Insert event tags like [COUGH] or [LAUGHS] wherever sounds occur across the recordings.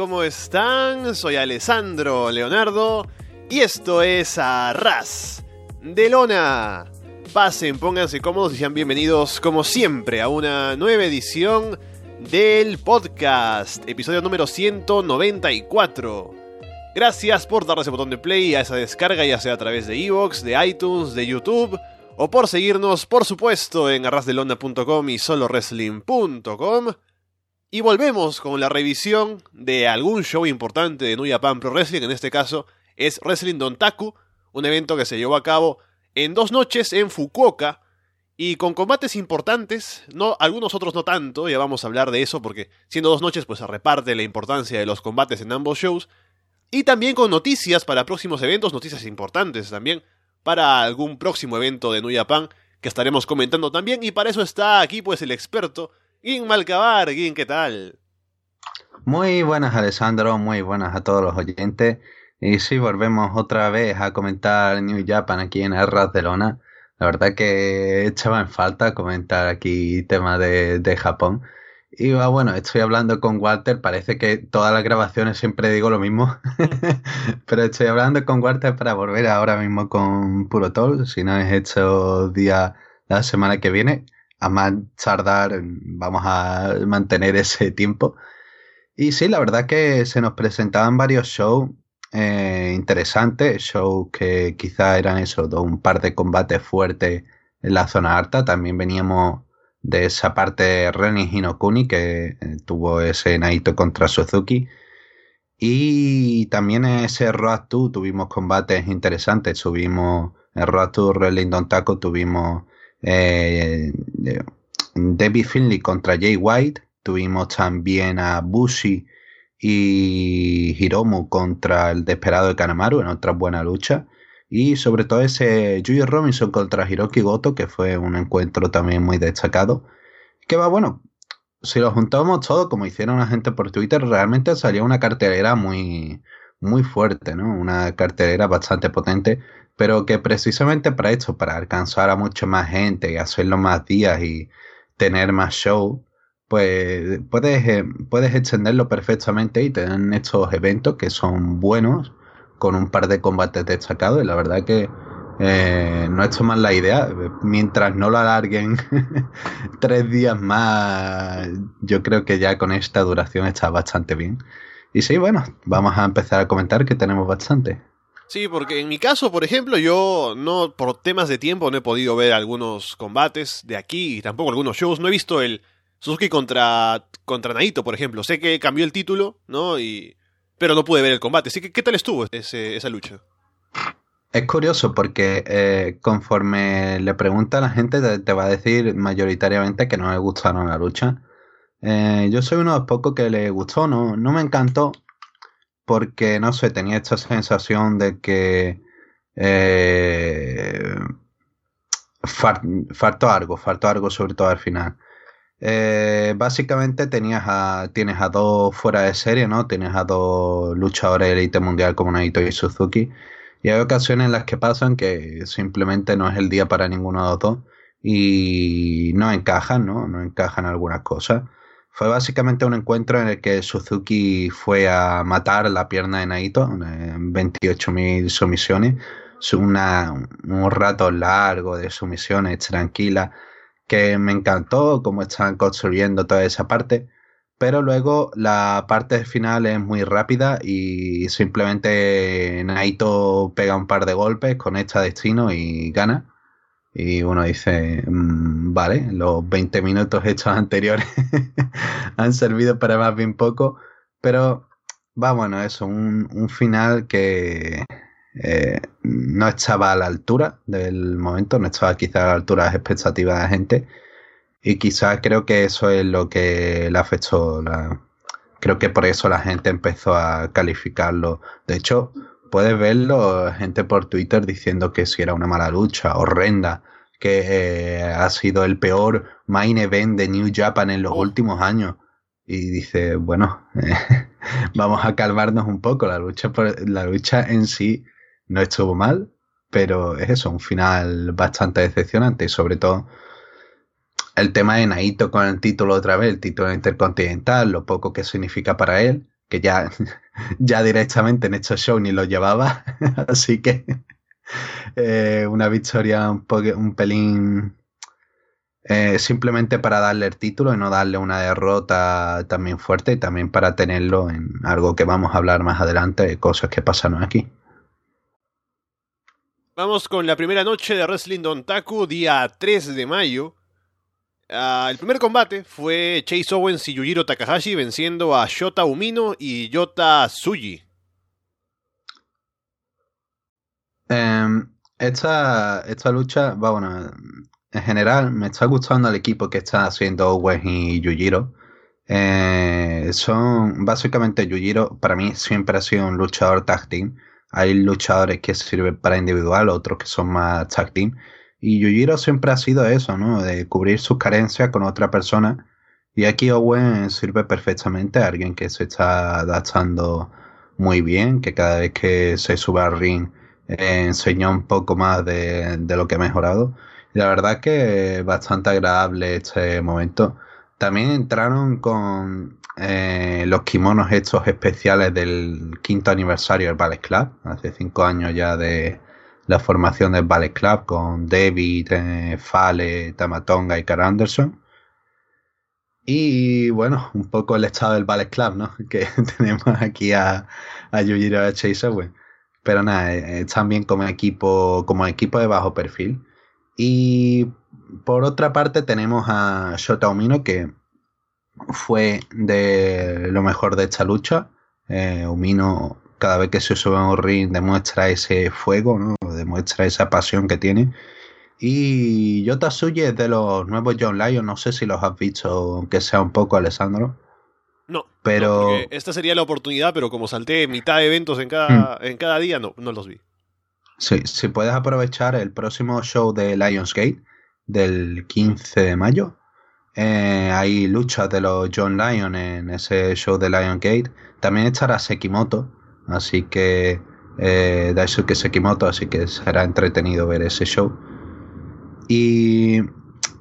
¿cómo están? Soy Alessandro Leonardo y esto es Arras de Lona. Pasen, pónganse cómodos y sean bienvenidos como siempre a una nueva edición del podcast, episodio número 194. Gracias por darle ese botón de play a esa descarga, ya sea a través de Evox, de iTunes, de YouTube, o por seguirnos, por supuesto, en arrasdelona.com y solowrestling.com. Y volvemos con la revisión de algún show importante de New Japan Pro Wrestling, en este caso es Wrestling Dontaku, un evento que se llevó a cabo en dos noches en Fukuoka. Y con combates importantes, no algunos otros no tanto, ya vamos a hablar de eso porque siendo dos noches pues se reparte la importancia de los combates en ambos shows. Y también con noticias para próximos eventos, noticias importantes también para algún próximo evento de New Japan que estaremos comentando también. Y para eso está aquí pues el experto Guin Malcabar, Guin, ¿qué tal? Muy buenas, Alessandro, muy buenas a todos los oyentes. Y sí, volvemos otra vez a comentar New Japan aquí en Arras de Lona. La verdad que echaba en falta comentar aquí temas de, de Japón. Y bueno, estoy hablando con Walter, parece que todas las grabaciones siempre digo lo mismo, [LAUGHS] pero estoy hablando con Walter para volver ahora mismo con Puro Tol, si no es hecho día la semana que viene a más tardar, vamos a mantener ese tiempo. Y sí, la verdad que se nos presentaban varios shows eh, interesantes, shows que quizá eran eso, un par de combates fuertes en la zona alta. También veníamos de esa parte Renin Hinokuni que eh, tuvo ese Naito contra Suzuki. Y también en ese Road 2 tuvimos combates interesantes. Tuvimos en Road 2 Don Taco, tuvimos eh, Debbie Finley contra Jay White. Tuvimos también a Bushi y Hiromu contra el desesperado de Kanemaru en otra buena lucha. Y sobre todo ese Yuya Robinson contra Hiroki Goto, que fue un encuentro también muy destacado. Que va, bueno, si lo juntamos todo, como hicieron la gente por Twitter, realmente salió una cartelera muy, muy fuerte, ¿no? Una cartelera bastante potente pero que precisamente para esto, para alcanzar a mucha más gente y hacerlo más días y tener más show, pues puedes, eh, puedes extenderlo perfectamente y tener estos eventos que son buenos, con un par de combates destacados, y la verdad que eh, no hecho mal la idea. Mientras no lo alarguen [LAUGHS] tres días más, yo creo que ya con esta duración está bastante bien. Y sí, bueno, vamos a empezar a comentar que tenemos bastante. Sí, porque en mi caso, por ejemplo, yo no, por temas de tiempo, no he podido ver algunos combates de aquí y tampoco algunos shows. No he visto el Suzuki contra, contra Naito, por ejemplo. Sé que cambió el título, ¿no? Y, pero no pude ver el combate. Así que, ¿qué tal estuvo ese, esa lucha? Es curioso porque eh, conforme le pregunta a la gente, te, va a decir mayoritariamente que no le gustaron la lucha. Eh, yo soy uno de los pocos que le gustó, no, no me encantó, porque, no sé, tenía esta sensación de que eh, faltó algo, faltó algo sobre todo al final. Eh, básicamente tenías a, tienes a dos fuera de serie, ¿no? Tienes a dos luchadores de élite mundial como Naito y Suzuki. Y hay ocasiones en las que pasan que simplemente no es el día para ninguno de los dos y no encajan, ¿no? No encajan algunas cosas. Fue básicamente un encuentro en el que Suzuki fue a matar la pierna de Naito en 28.000 sumisiones. Una, un rato largo de sumisiones, tranquila, que me encantó cómo están construyendo toda esa parte. Pero luego la parte final es muy rápida y simplemente Naito pega un par de golpes, conecta destino y gana. Y uno dice, mm, vale, los 20 minutos hechos anteriores [LAUGHS] han servido para más bien poco, pero va bueno eso, un, un final que, eh, no estaba a la altura del momento, no estaba quizá a la altura de las expectativas de la gente. Y quizás creo que eso es lo que le afectó. La, creo que por eso la gente empezó a calificarlo. De hecho, puedes verlo, gente por Twitter diciendo que si era una mala lucha, horrenda, que eh, ha sido el peor main event de New Japan en los oh. últimos años. Y dice, bueno, [LAUGHS] vamos a calmarnos un poco. La lucha, por, la lucha en sí no estuvo mal, pero es eso, un final bastante decepcionante y sobre todo el tema de Naito con el título otra vez, el título intercontinental, lo poco que significa para él, que ya, [LAUGHS] [LAUGHS] ya directamente en estos shows ni lo llevaba, [LAUGHS] así que eh, una victoria un, un pelín eh, simplemente para darle el título y no darle una derrota también fuerte y también para tenerlo en algo que vamos a hablar más adelante de cosas que pasaron aquí. Vamos con la primera noche de Wrestling Don Taku, día 3 de mayo. Ah, el primer combate fue Chase Owens y Yujiro Takahashi venciendo a Shota Umino y Yota Tsuji. Em, esta, esta lucha, bueno, en general me está gustando el equipo que está haciendo Owens y Yujiro. Eh, son básicamente Yujiro, para mí siempre ha sido un luchador tag team hay luchadores que sirven para individual, otros que son más tag team. Y Yujiro siempre ha sido eso, ¿no? De cubrir sus carencias con otra persona. Y aquí Owen sirve perfectamente a alguien que se está adaptando muy bien, que cada vez que se sube al ring eh, enseña un poco más de, lo que ha mejorado. Y la verdad que bastante agradable este momento. También entraron con eh, los kimonos estos especiales del quinto aniversario del Ballet Club, hace cinco años ya de la formación del Ballet Club con David, eh, Fale, Tamatonga y Carl Anderson. Y bueno, un poco el estado del Ballet Club, ¿no? [LAUGHS] Que tenemos aquí a, a Yujiro Chase Pero nada, eh, están bien como equipo, como equipo de bajo perfil. Y por otra parte tenemos a Shota Umino que fue de lo mejor de esta lucha. Eh, cada vez que se sube a un ring demuestra ese fuego, ¿no? demuestra esa pasión que tiene. Y Yota Suye es de los nuevos John Lyon, no sé si los has visto, aunque sea un poco, Alessandro. No, pero esta sería la oportunidad, pero como salté mitad de eventos en cada, hmm. en cada día, no, no los vi. Sí, si puedes aprovechar el próximo show de Lionsgate del 15 de mayo, eh, hay luchas de los John Lyon en ese show de Lion Gate. También estará Sekimoto, así que eh, Daisuke Sekimoto, así que será entretenido ver ese show. Y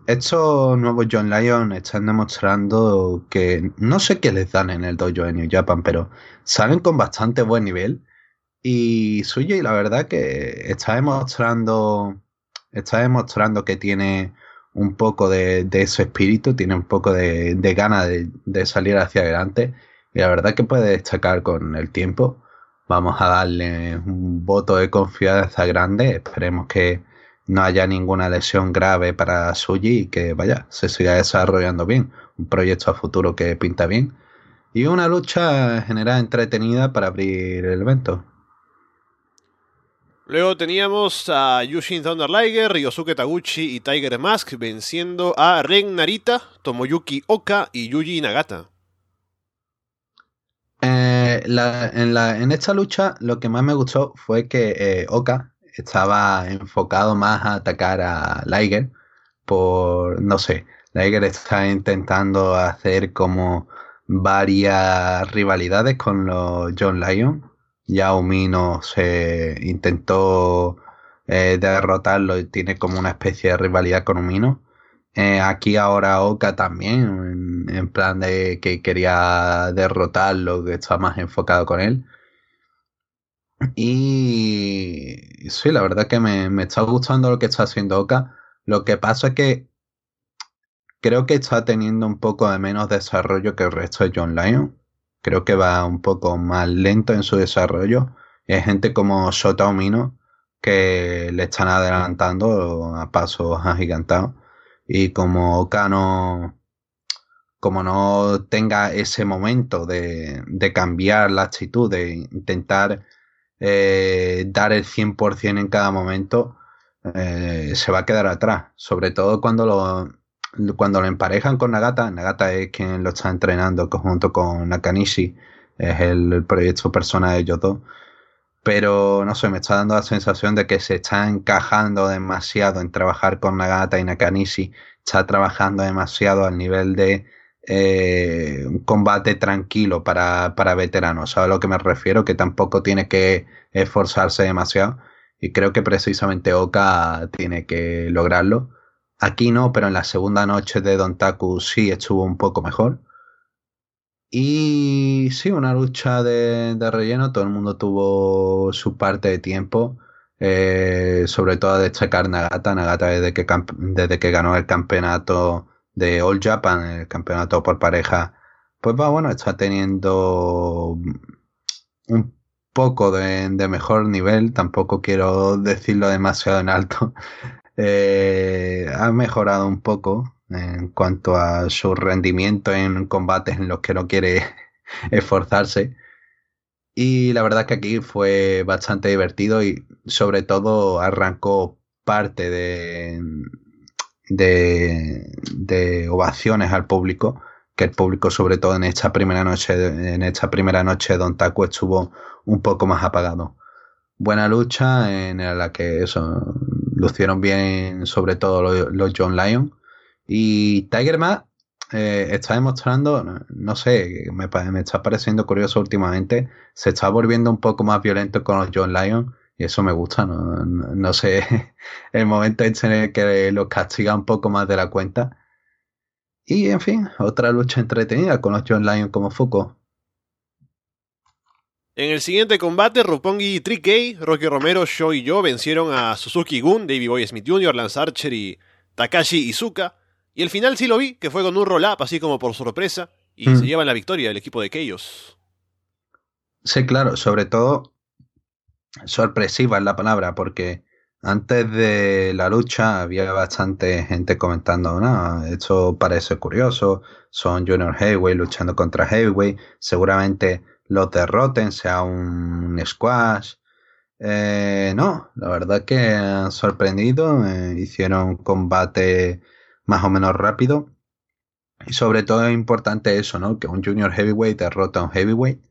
estos nuevos John Lyon están demostrando que no sé qué les dan en el dojo de New Japan, pero salen con bastante buen nivel. Y Suji, la verdad que está demostrando, está demostrando que tiene un poco de, de ese espíritu, tiene un poco de, de ganas de, salir hacia adelante y la verdad que puede destacar con el tiempo. Vamos a darle un voto de confianza grande, esperemos que no haya ninguna lesión grave para Suji y que vaya, se siga desarrollando bien, un proyecto a futuro que pinta bien y una lucha general entretenida para abrir el evento. Luego teníamos a Yushin Thunder Liger, Ryosuke Taguchi y Tiger Mask venciendo a Ren Narita, Tomoyuki Oka y Yuji Nagata. Eh, en, esta lucha lo que más me gustó fue que eh, Oka estaba enfocado más a atacar a Liger por, no sé, Liger está intentando hacer como varias rivalidades con los John Lyon ya Umino se intentó eh, derrotarlo y tiene como una especie de rivalidad con Umino. Eh, aquí ahora Oka también, en, plan de que quería derrotarlo, que está más enfocado con él. Y sí, la verdad que me, me está gustando lo que está haciendo Oka. Lo que pasa es que creo que está teniendo un poco de menos desarrollo que el resto de John Lyon creo que va un poco más lento en su desarrollo. hay gente como Sota Omino que le están adelantando a pasos agigantados. Y como Oka como no tenga ese momento de, de cambiar la actitud, de intentar eh, dar el 100% en cada momento, eh, se va a quedar atrás. Sobre todo cuando lo, cuando lo emparejan con Nagata. Nagata es quien lo está entrenando junto con Nakanishi. Es el, proyecto persona de ellos dos. Pero no sé, me está dando la sensación de que se está encajando demasiado en trabajar con Nagata y Nakanishi. Está trabajando demasiado al nivel de eh, un combate tranquilo para, para veteranos. ¿Sabes a lo que me refiero? Que tampoco tiene que esforzarse demasiado. Y creo que precisamente Oka tiene que lograrlo. Aquí no, pero en la segunda noche de Don Taku sí estuvo un poco mejor. Y sí, una lucha de, relleno. Todo el mundo tuvo su parte de tiempo. Eh, sobre todo a destacar Nagata. Nagata desde que, desde que ganó el campeonato de All Japan, el campeonato por pareja, pues va, bueno, está teniendo un poco de, mejor nivel, tampoco quiero [LAUGHS] decirlo demasiado en alto. [LAUGHS] Eh, ha mejorado un poco en cuanto a su rendimiento en combates en los que no quiere [LAUGHS] esforzarse. Y la verdad que aquí fue bastante divertido y sobre todo arrancó parte de, de, ovaciones al público, que el público, sobre todo en esta primera noche, en esta primera noche, Don Taco estuvo un poco más apagado. Buena lucha en la que eso lucieron bien, sobre todo los, John Lyon. Y Tiger Mask eh, está demostrando, no sé, me, está pareciendo curioso últimamente, se está volviendo un poco más violento con los John Lyon y eso me gusta, no, sé, [LAUGHS] el momento en el que los castiga un poco más de la cuenta. Y en fin, otra lucha entretenida con los John Lyon como foco. En el siguiente combate, Roppongi 3K, Rocky Romero, Show y yo vencieron a Suzuki Gun, Davey Boy Smith Jr., Lance Archer y Takashi Izuka. Y el final sí lo vi, que fue con un roll-up, así como por sorpresa, y mm. se llevan la victoria el equipo de Chaos. Sí, claro, sobre todo sorpresiva es la palabra, porque antes de la lucha había bastante gente comentando, no, esto parece curioso, son Junior Heavyweight luchando contra Heavyweight, seguramente los derroten, sea un squash. Eh, no, la verdad que han sorprendido, eh, hicieron un combate más o menos rápido. Y sobre todo es importante eso, ¿no? Que un Junior Heavyweight derrota a un Heavyweight.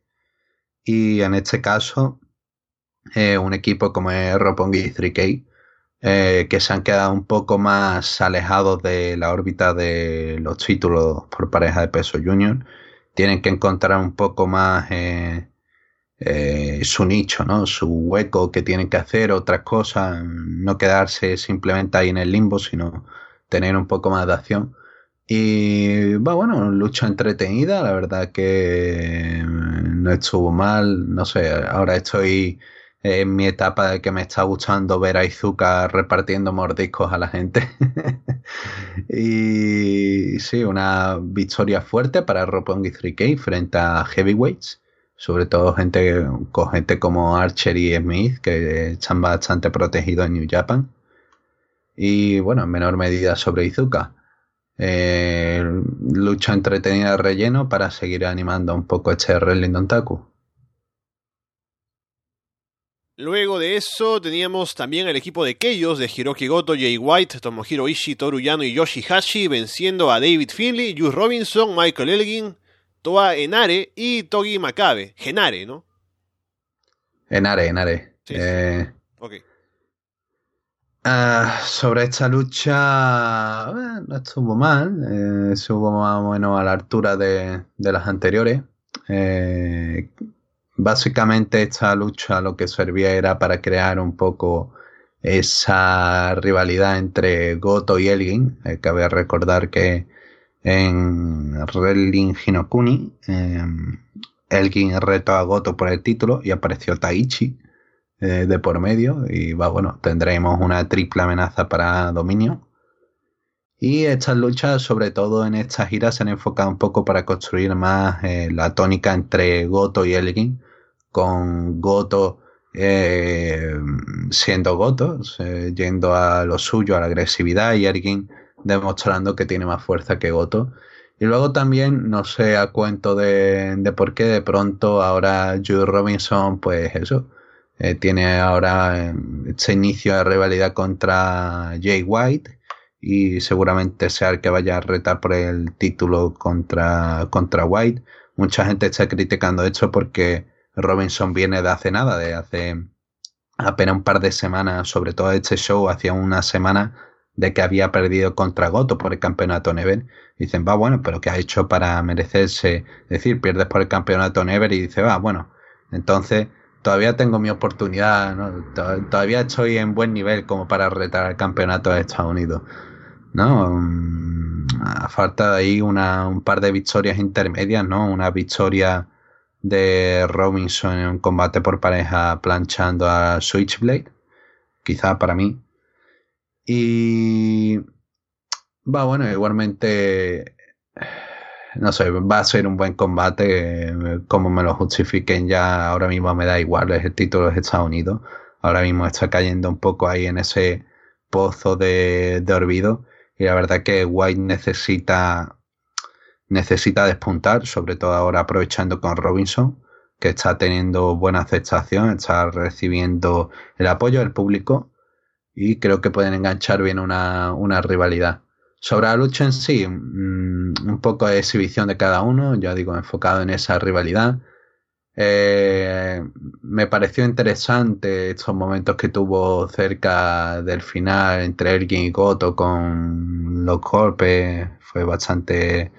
Y en este caso, eh, un equipo como es Roppongi 3K, eh, que se han quedado un poco más alejados de la órbita de los títulos por pareja de peso junior. Tienen que encontrar un poco más eh, su nicho, ¿no? su hueco que tienen que hacer, otras cosas, no quedarse simplemente ahí en el limbo, sino tener un poco más de acción. Y va bueno, lucha entretenida, la verdad que no estuvo mal, no sé, ahora estoy en mi etapa de que me está gustando ver a Izuka repartiendo mordiscos a la gente. [LAUGHS] y sí, una victoria fuerte para Roppongi 3K frente a Heavyweights. Sobre todo gente con gente como Archer y Smith, que están bastante protegidos en New Japan. Y bueno, en menor medida sobre Izuka. Eh, lucha entretenida de relleno para seguir animando un poco este Wrestling Dontaku. Luego de eso teníamos también el equipo de Keios de Hiroki Goto, Jay White, Tomohiro Ishii, Toru Yano y Yoshihashi venciendo a David Finley, Juice Robinson, Michael Elgin, Toa Enare y Togi Makabe. Genare, ¿no? Enare, Enare. Eh, ah, sobre esta lucha eh, no estuvo mal, eh, estuvo más o menos a la altura de, de las anteriores. Eh, Básicamente esta lucha lo que servía era para crear un poco esa rivalidad entre Goto y Elgin. Eh, cabe recordar que en Wrestling Hinokuni Elgin retó a Goto por el título y apareció Taichi eh, de por medio y va bueno, tendremos una triple amenaza para dominio. Y estas luchas, sobre todo en esta gira, se han enfocado un poco para construir más eh, la tónica entre Goto y Elgin, con Goto eh, siendo Goto, yendo a lo suyo, a la agresividad, y Ergin demostrando que tiene más fuerza que Goto. Y luego también, no sé a cuento de, por qué de pronto ahora Jude Robinson, pues eso, Eh, tiene ahora este inicio de rivalidad contra Jay White y seguramente sea el que vaya a retar por el título contra, contra White. Mucha gente está criticando esto porque Robinson viene de hace nada, de hace apenas un par de semanas, sobre todo este show, hacía una semana de que había perdido contra Goto por el campeonato Never. dicen, va, bueno, pero ¿qué ha hecho para merecerse? Es decir, pierdes por el campeonato Never y dice, va, bueno, entonces todavía tengo mi oportunidad, todavía estoy en buen nivel como para retar al campeonato de Estados Unidos. ¿No? Mm, a falta ahí una, un par de victorias intermedias, ¿no? Una victoria de Robinson en un combate por pareja planchando a Switchblade. Quizá para mí y va, bueno, igualmente, no sé, va a ser un buen combate, como me lo justifiquen ya, ahora mismo me da igual, es el título de Estados Unidos, ahora mismo está cayendo un poco ahí en ese pozo de, de olvido y la verdad que White necesita necesita despuntar, sobre todo ahora aprovechando con Robinson, que está teniendo buena aceptación, está recibiendo el apoyo del público y creo que pueden enganchar bien una, rivalidad. Sobre la lucha en sí, mm, un poco de exhibición de cada uno, ya digo, enfocado en esa rivalidad. Eh, me pareció interesante estos momentos que tuvo cerca del final entre Ergin y Goto con los golpes. Fue bastante.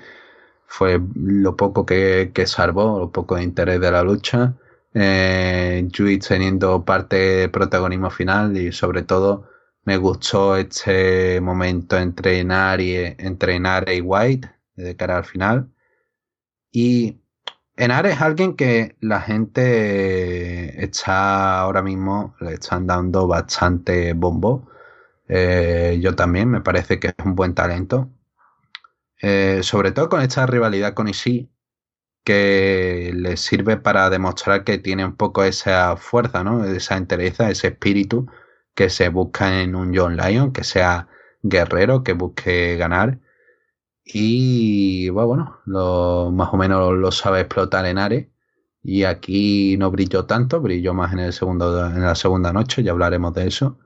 Fue lo poco que, que salvó, lo poco de interés de la lucha. Eh, teniendo parte de protagonismo final y sobre todo me gustó este momento entre Nari, entre Nare y White de cara al final. Y Enare es alguien que la gente está ahora mismo, le están dando bastante bombo. Eh, yo también, me parece que es un buen talento. Eh, sobre todo con esta rivalidad con Ishii, que le sirve para demostrar que tiene un poco esa fuerza, ¿no? Esa entereza, ese espíritu que se busca en un John Lyon, que sea guerrero, que busque ganar. Y bueno, lo, más o menos lo sabe explotar en Ares. Y aquí no brilló tanto, brilló más en, el segundo, en la segunda noche, ya hablaremos de eso.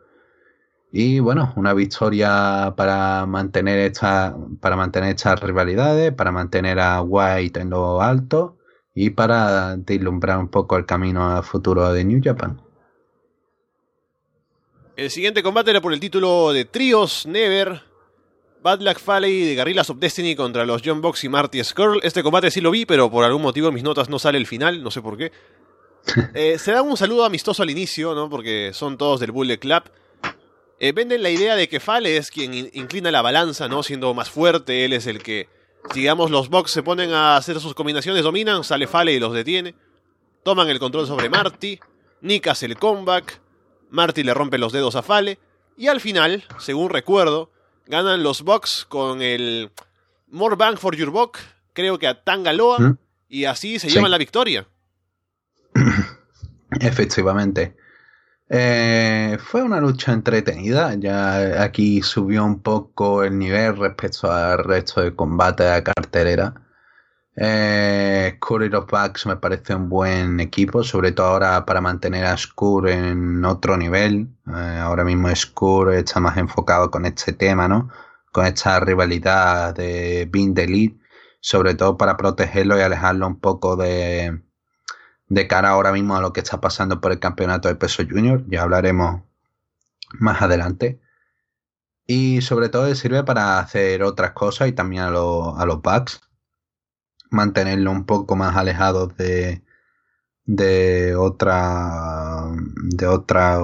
Y bueno, una victoria para mantener esta, para mantener estas rivalidades, para mantener a White en lo alto y para deslumbrar un poco el camino al futuro de New Japan. El siguiente combate era por el título de Trios Never. Bad Luck Fale de Guerrillas of Destiny contra los John Box y Marty Skrull. Este combate sí lo vi, pero por algún motivo en mis notas no sale el final, no sé por qué. [LAUGHS] Eh, se da un saludo amistoso al inicio, ¿no? Porque son todos del Bullet Club. Eh, venden la idea de que Fale es quien inclina la balanza, ¿no? Siendo más fuerte, él es el que, digamos, los Box se ponen a hacer sus combinaciones, dominan, sale Fale y los detiene. Toman el control sobre Marty. Nick hace el comeback. Marty le rompe los dedos a Fale. Y al final, según recuerdo, ganan los Bucks con el More Bang for Your Buck, creo que a Tangaloa, ¿Mm? y así se llevan la victoria. [CLEARS THROAT] Efectivamente. Eh, fue una lucha entretenida, ya aquí subió un poco el nivel respecto al resto de combate la cartelera. Eh, los Bucks me parece un buen equipo, sobre todo ahora para mantener a Skur en otro nivel. Eh, ahora mismo Skur está más enfocado con este tema, ¿no? Con esta rivalidad de Being the Lead, sobre todo para protegerlo y alejarlo un poco de, de cara ahora mismo a lo que está pasando por el campeonato de peso junior. Ya hablaremos más adelante. Y sobre todo sirve para hacer otras cosas y también a, a los Bucks mantenerlo un poco más alejado de, de otra de otra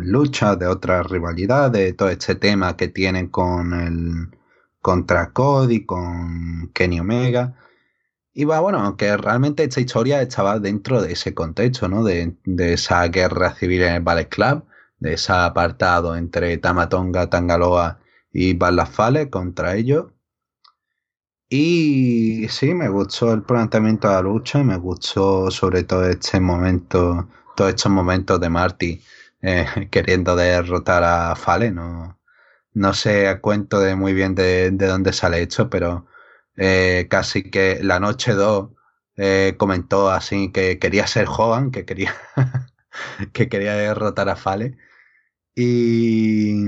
lucha, de otra rivalidad, de todo este tema que tienen con el contra Cody, con Kenny Omega. Y va, bueno, aunque realmente esta historia estaba dentro de ese contexto, ¿no? De, de esa guerra civil en el Ballet Club, de ese apartado entre Tamatonga, Tangaloa y Balafale contra ellos. Y sí, me gustó el planteamiento de la lucha, me gustó sobre todo este momento, todos estos momentos de Marty eh, [LAUGHS] queriendo derrotar a Fale. No, no sé cuento de muy bien de, dónde sale esto, pero eh, casi que la noche 2 eh, comentó así que quería ser joven, que quería [LAUGHS] que quería derrotar a Fale. Y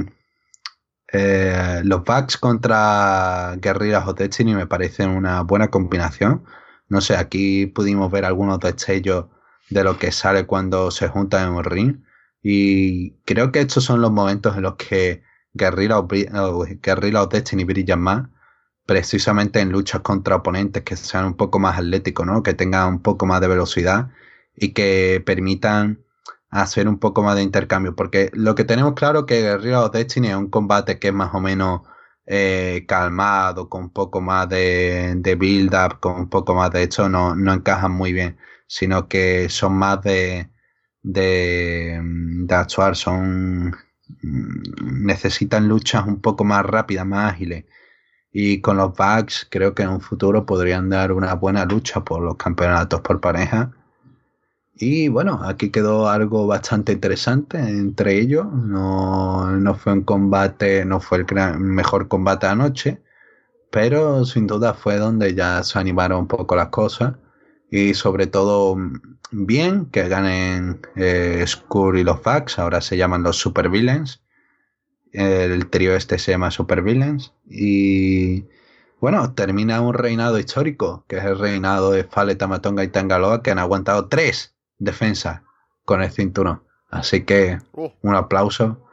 eh, los Bucks contra Guerrillas o Destiny me parecen una buena combinación. No sé, aquí pudimos ver algunos destellos de lo que sale cuando se juntan en un ring. Y creo que estos son los momentos en los que Guerrilla o, Guerrilla o Destiny brillan más, precisamente en luchas contra oponentes que sean un poco más atléticos, ¿no? Que tengan un poco más de velocidad y que permitan hacer un poco más de intercambio. Porque lo que tenemos claro que Guerrilla o Destiny es un combate que es más o menos eh, calmado, con un poco más de, build-up, con un poco más de hecho, no, no encajan muy bien, sino que son más de, de, de actuar, son mm, necesitan luchas un poco más rápidas, más ágiles. Y con los Bugs creo que en un futuro podrían dar una buena lucha por los campeonatos por pareja y bueno, aquí quedó algo bastante interesante entre ellos. No, no fue un combate, no fue el mejor combate anoche, pero sin duda fue donde ya se animaron un poco las cosas. Y sobre todo, bien que ganen eh, y los Facts, ahora se llaman los Supervillains. El trío este se llama Supervillains. Y bueno, termina un reinado histórico, que es el reinado de Fale, Tamatonga y Tangaloa, que han aguantado tres defensa con el cinturón. Así que uh. un aplauso,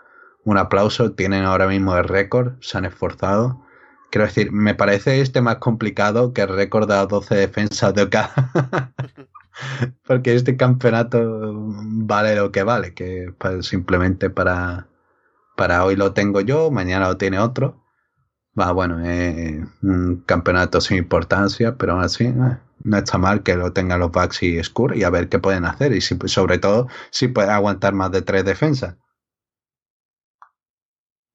un aplauso. Tienen ahora mismo el récord, se han esforzado. Quiero decir, me parece este más complicado que el récord de 12 defensas de OK. [LAUGHS] Porque este campeonato vale lo que vale, que simplemente para, para hoy lo tengo yo, mañana lo tiene otro. Va, bueno, es un campeonato sin importancia, pero aún así, eh, no está mal que lo tengan los Bucks y Skur y a ver qué pueden hacer. Y si, sobre todo si puede aguantar más de tres defensas.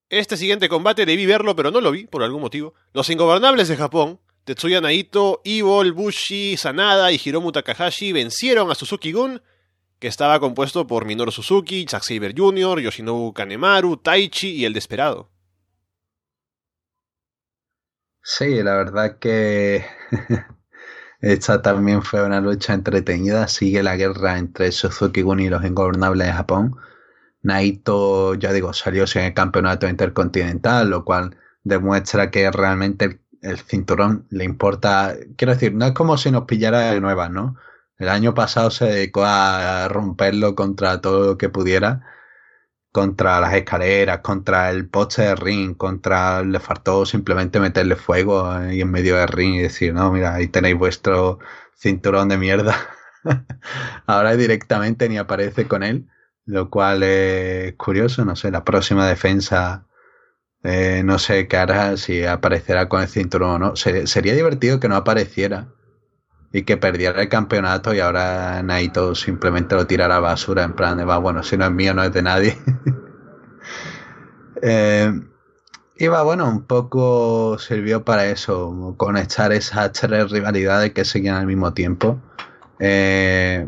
Este siguiente combate debí verlo, pero no lo vi por algún motivo. Los ingobernables de Japón, Tetsuya Naito, Evil, Bushi, Sanada y Hiromu Takahashi vencieron a Suzuki-gun, que estaba compuesto por Minoru Suzuki, Zack Saber Jr., Yoshinobu Kanemaru, Taichi y el Desperado. Sí, la verdad que [LAUGHS] Esta también fue una lucha entretenida. Sigue la guerra entre Suzuki-gun y los ingobernables de Japón. Naito, ya digo, salió sin el campeonato intercontinental, lo cual demuestra que realmente el, cinturón le importa. Quiero decir, no es como si nos pillara de nuevas, ¿no? El año pasado se dedicó a romperlo contra todo lo que pudiera contra las escaleras, contra el poste de ring, contra le faltó simplemente meterle fuego ahí en medio del ring y decir, no, mira, ahí tenéis vuestro cinturón de mierda. [LAUGHS] Ahora directamente ni aparece con él, lo cual es curioso, no sé, la próxima defensa, eh, no sé qué hará, si aparecerá con el cinturón o no. sería divertido que no apareciera y que perdiera el campeonato y ahora Naito simplemente lo tirara a basura en plan de, bueno, si no es mío no es de nadie. [LAUGHS] eh, y va, bueno, un poco sirvió para eso, conectar esas tres rivalidades que seguían al mismo tiempo. Eh,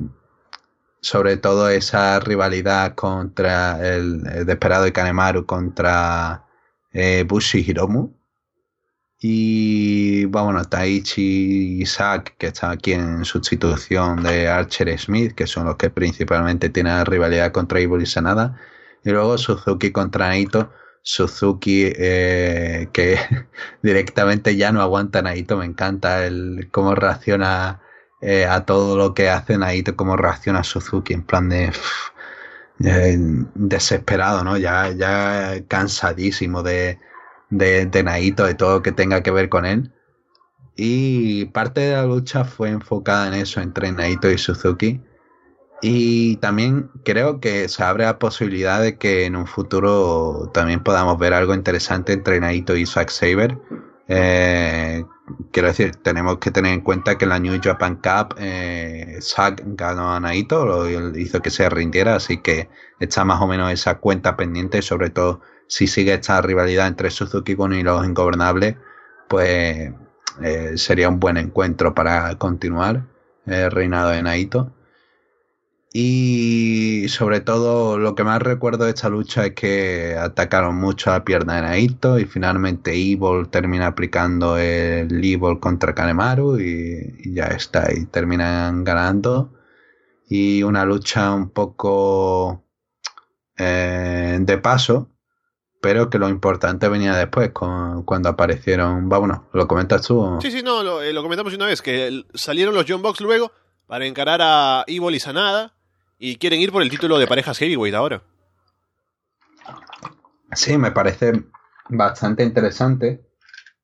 sobre todo esa rivalidad contra el, el Desperado y Kanemaru contra eh, Bushi Hiromu y bueno, Taichi Zack, que están aquí en sustitución de Archer Smith, que son los que principalmente tienen rivalidad contra Evil y Sanada. Y luego Suzuki contra Naito. Suzuki, eh, que [LAUGHS] directamente ya no aguanta Naito. Me encanta el cómo reacciona eh, a todo lo que hace Naito, cómo reacciona Suzuki, en plan de. desesperado, ¿no? Ya, ya cansadísimo de de, de Naito, de todo lo que tenga que ver con él. Y parte de la lucha fue enfocada en eso, entre Naito y Suzuki. Y también creo que se abre la posibilidad de que en un futuro también podamos ver algo interesante entre Naito y Zack Saber. Eh, quiero decir, tenemos que tener en cuenta que en la New Japan Cup eh, Zack ganó a Naito, lo hizo que se rindiera, así que está más o menos esa cuenta pendiente, sobre todo si sigue esta rivalidad entre Suzuki Gun y los Ingobernables, pues eh, sería un buen encuentro para continuar el reinado de Naito. Y sobre todo lo que más recuerdo de esta lucha es que atacaron mucho a la pierna de Naito y finalmente Evil termina aplicando el Evil contra Kanemaru y, y ya está, y terminan ganando. y una lucha un poco eh, de paso, pero que lo importante venía después, cuando aparecieron. Vámonos, ¿lo comentas tú? Sí, sí, no, lo, eh, lo comentamos una vez, que salieron los John Box luego para encarar a Evil y Sanada y quieren ir por el título de parejas heavyweight ahora. Sí, me parece bastante interesante.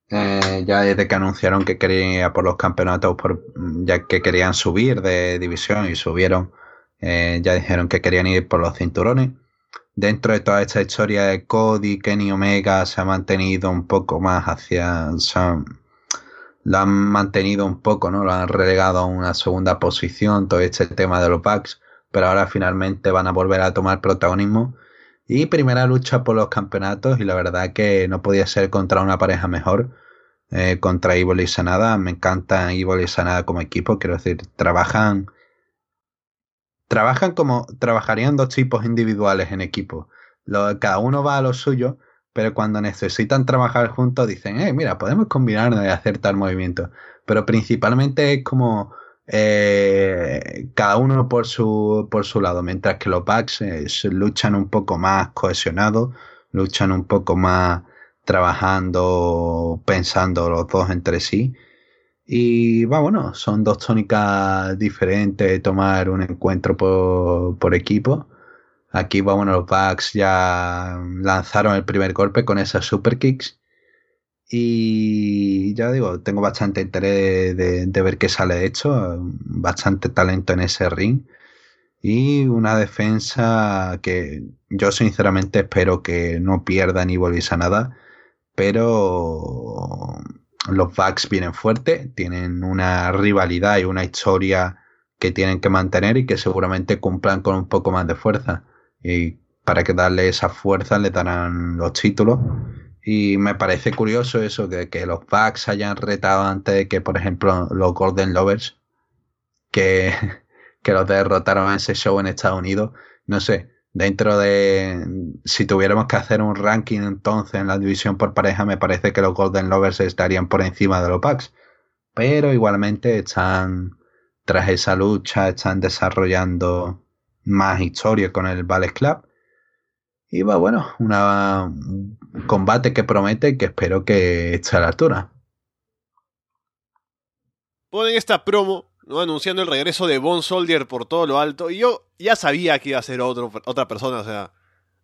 Eh, ya desde que anunciaron que querían ir por los campeonatos, por, ya que querían subir de división y subieron, eh, ya dijeron que querían ir por los cinturones. Dentro de toda esta historia de Cody, Kenny Omega se ha mantenido un poco más hacia. lo han mantenido un poco, ¿no? Lo han relegado a una segunda posición, todo este tema de los Bucks, pero ahora finalmente van a volver a tomar protagonismo y primera lucha por los campeonatos y la verdad que no podía ser contra una pareja mejor. Eh, contra Evil y Sanada. Me encanta Evil y Sanada como equipo. Quiero decir, trabajan. Trabajan como. Trabajarían dos tipos individuales en equipo. cada uno va a lo suyo, pero cuando necesitan trabajar juntos dicen, eh, mira, podemos combinarnos y hacer tal movimiento. Pero principalmente es como eh, cada uno por su, por su lado, mientras que los Bucks eh, luchan un poco más cohesionados, luchan un poco más trabajando, pensando los dos entre sí. Y va, bueno, son dos tónicas diferentes tomar un encuentro por, por equipo. Aquí, va, bueno, los Bucks ya lanzaron el primer golpe con esas super kicks y ya digo, tengo bastante interés de, ver qué sale de hecho, bastante talento en ese ring y una defensa que yo sinceramente espero que no pierda ni volviese a nada, pero los Bucks vienen fuertes, tienen una rivalidad y una historia que tienen que mantener y que seguramente cumplan con un poco más de fuerza. Y para que darle esa fuerza le darán los títulos y me parece curioso eso, que, que los Bucks hayan retado antes de que, por ejemplo, los Golden Lovers, que, [LAUGHS] que los derrotaron en ese show en Estados Unidos. No sé, dentro de. Si tuviéramos que hacer un ranking entonces en la división por pareja, me parece que los Golden Lovers estarían por encima de los Bucks. Pero igualmente están, tras esa lucha, están desarrollando más historia con el Ballet Club. Y va, bueno, un combate que promete que espero que esté a la altura. Ponen esta promo, ¿no? anunciando el regreso de Bone Soldier por todo lo alto. Y yo ya sabía que iba a ser otro, otra persona, o sea,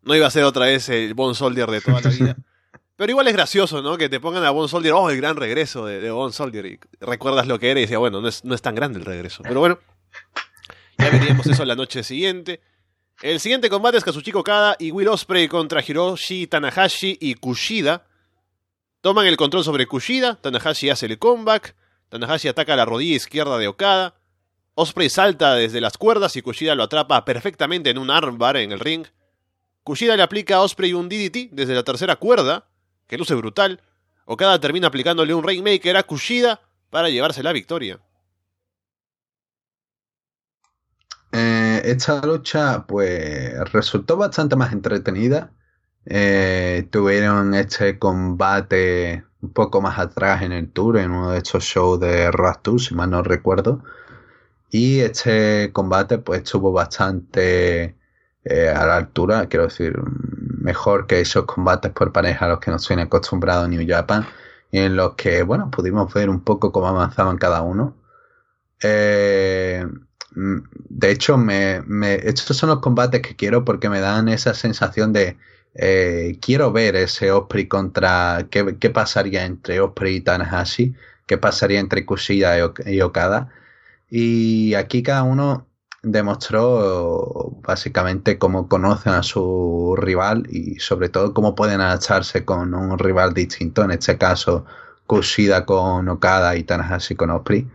no iba a ser otra vez el Bone Soldier de toda la vida. [LAUGHS] Pero igual es gracioso, ¿no? Que te pongan a Bone Soldier, oh, el gran regreso de, de Bone Soldier. Y recuerdas lo que era y decía, bueno, no es, no es tan grande el regreso. Pero bueno, ya veríamos eso la noche siguiente. El siguiente combate es Kazuchika Okada y Will Ospreay contra Hiroshi Tanahashi y Kushida. Toman el control sobre Kushida, Tanahashi hace el comeback, Tanahashi ataca la rodilla izquierda de Okada, Osprey salta desde las cuerdas y Kushida lo atrapa perfectamente en un armbar en el ring. Kushida le aplica a Osprey un DDT desde la tercera cuerda, que luce brutal. Okada termina aplicándole un Rainmaker a Kushida para llevarse la victoria. Eh, esta lucha pues resultó bastante más entretenida. Eh, tuvieron este combate un poco más atrás en el tour, en uno de estos shows de Raw si mal no recuerdo. Y este combate pues estuvo bastante eh, a la altura, quiero decir, mejor que esos combates por pareja a los que nos tiene acostumbrado en New Japan, en los que, bueno, pudimos ver un poco cómo avanzaban cada uno. Eh, Mm, de hecho, me, estos son los combates que quiero porque me dan esa sensación de eh, quiero ver ese Osprey contra qué, pasaría entre Osprey y Tanahashi, qué pasaría entre Kushida y Okada. Y aquí cada uno demostró básicamente cómo conocen a su rival y sobre todo cómo pueden adaptarse con un rival distinto, en este caso Kushida con Okada y Tanahashi con Osprey.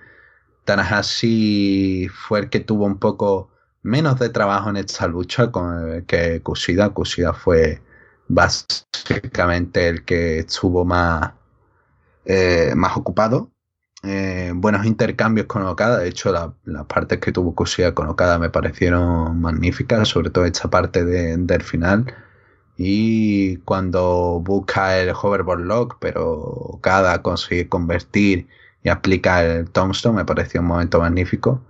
Tanahashi fue el que tuvo un poco menos de trabajo en esta lucha con, que Kushida. Kushida fue básicamente el que estuvo más, eh, más ocupado. Eh, buenos intercambios con Okada. De hecho, las partes que tuvo Kushida con Okada me parecieron magníficas, sobre todo esta parte del final. Y cuando busca el hoverboard lock, pero Okada consigue convertir y aplica el Tombstone, me pareció un momento magnífico.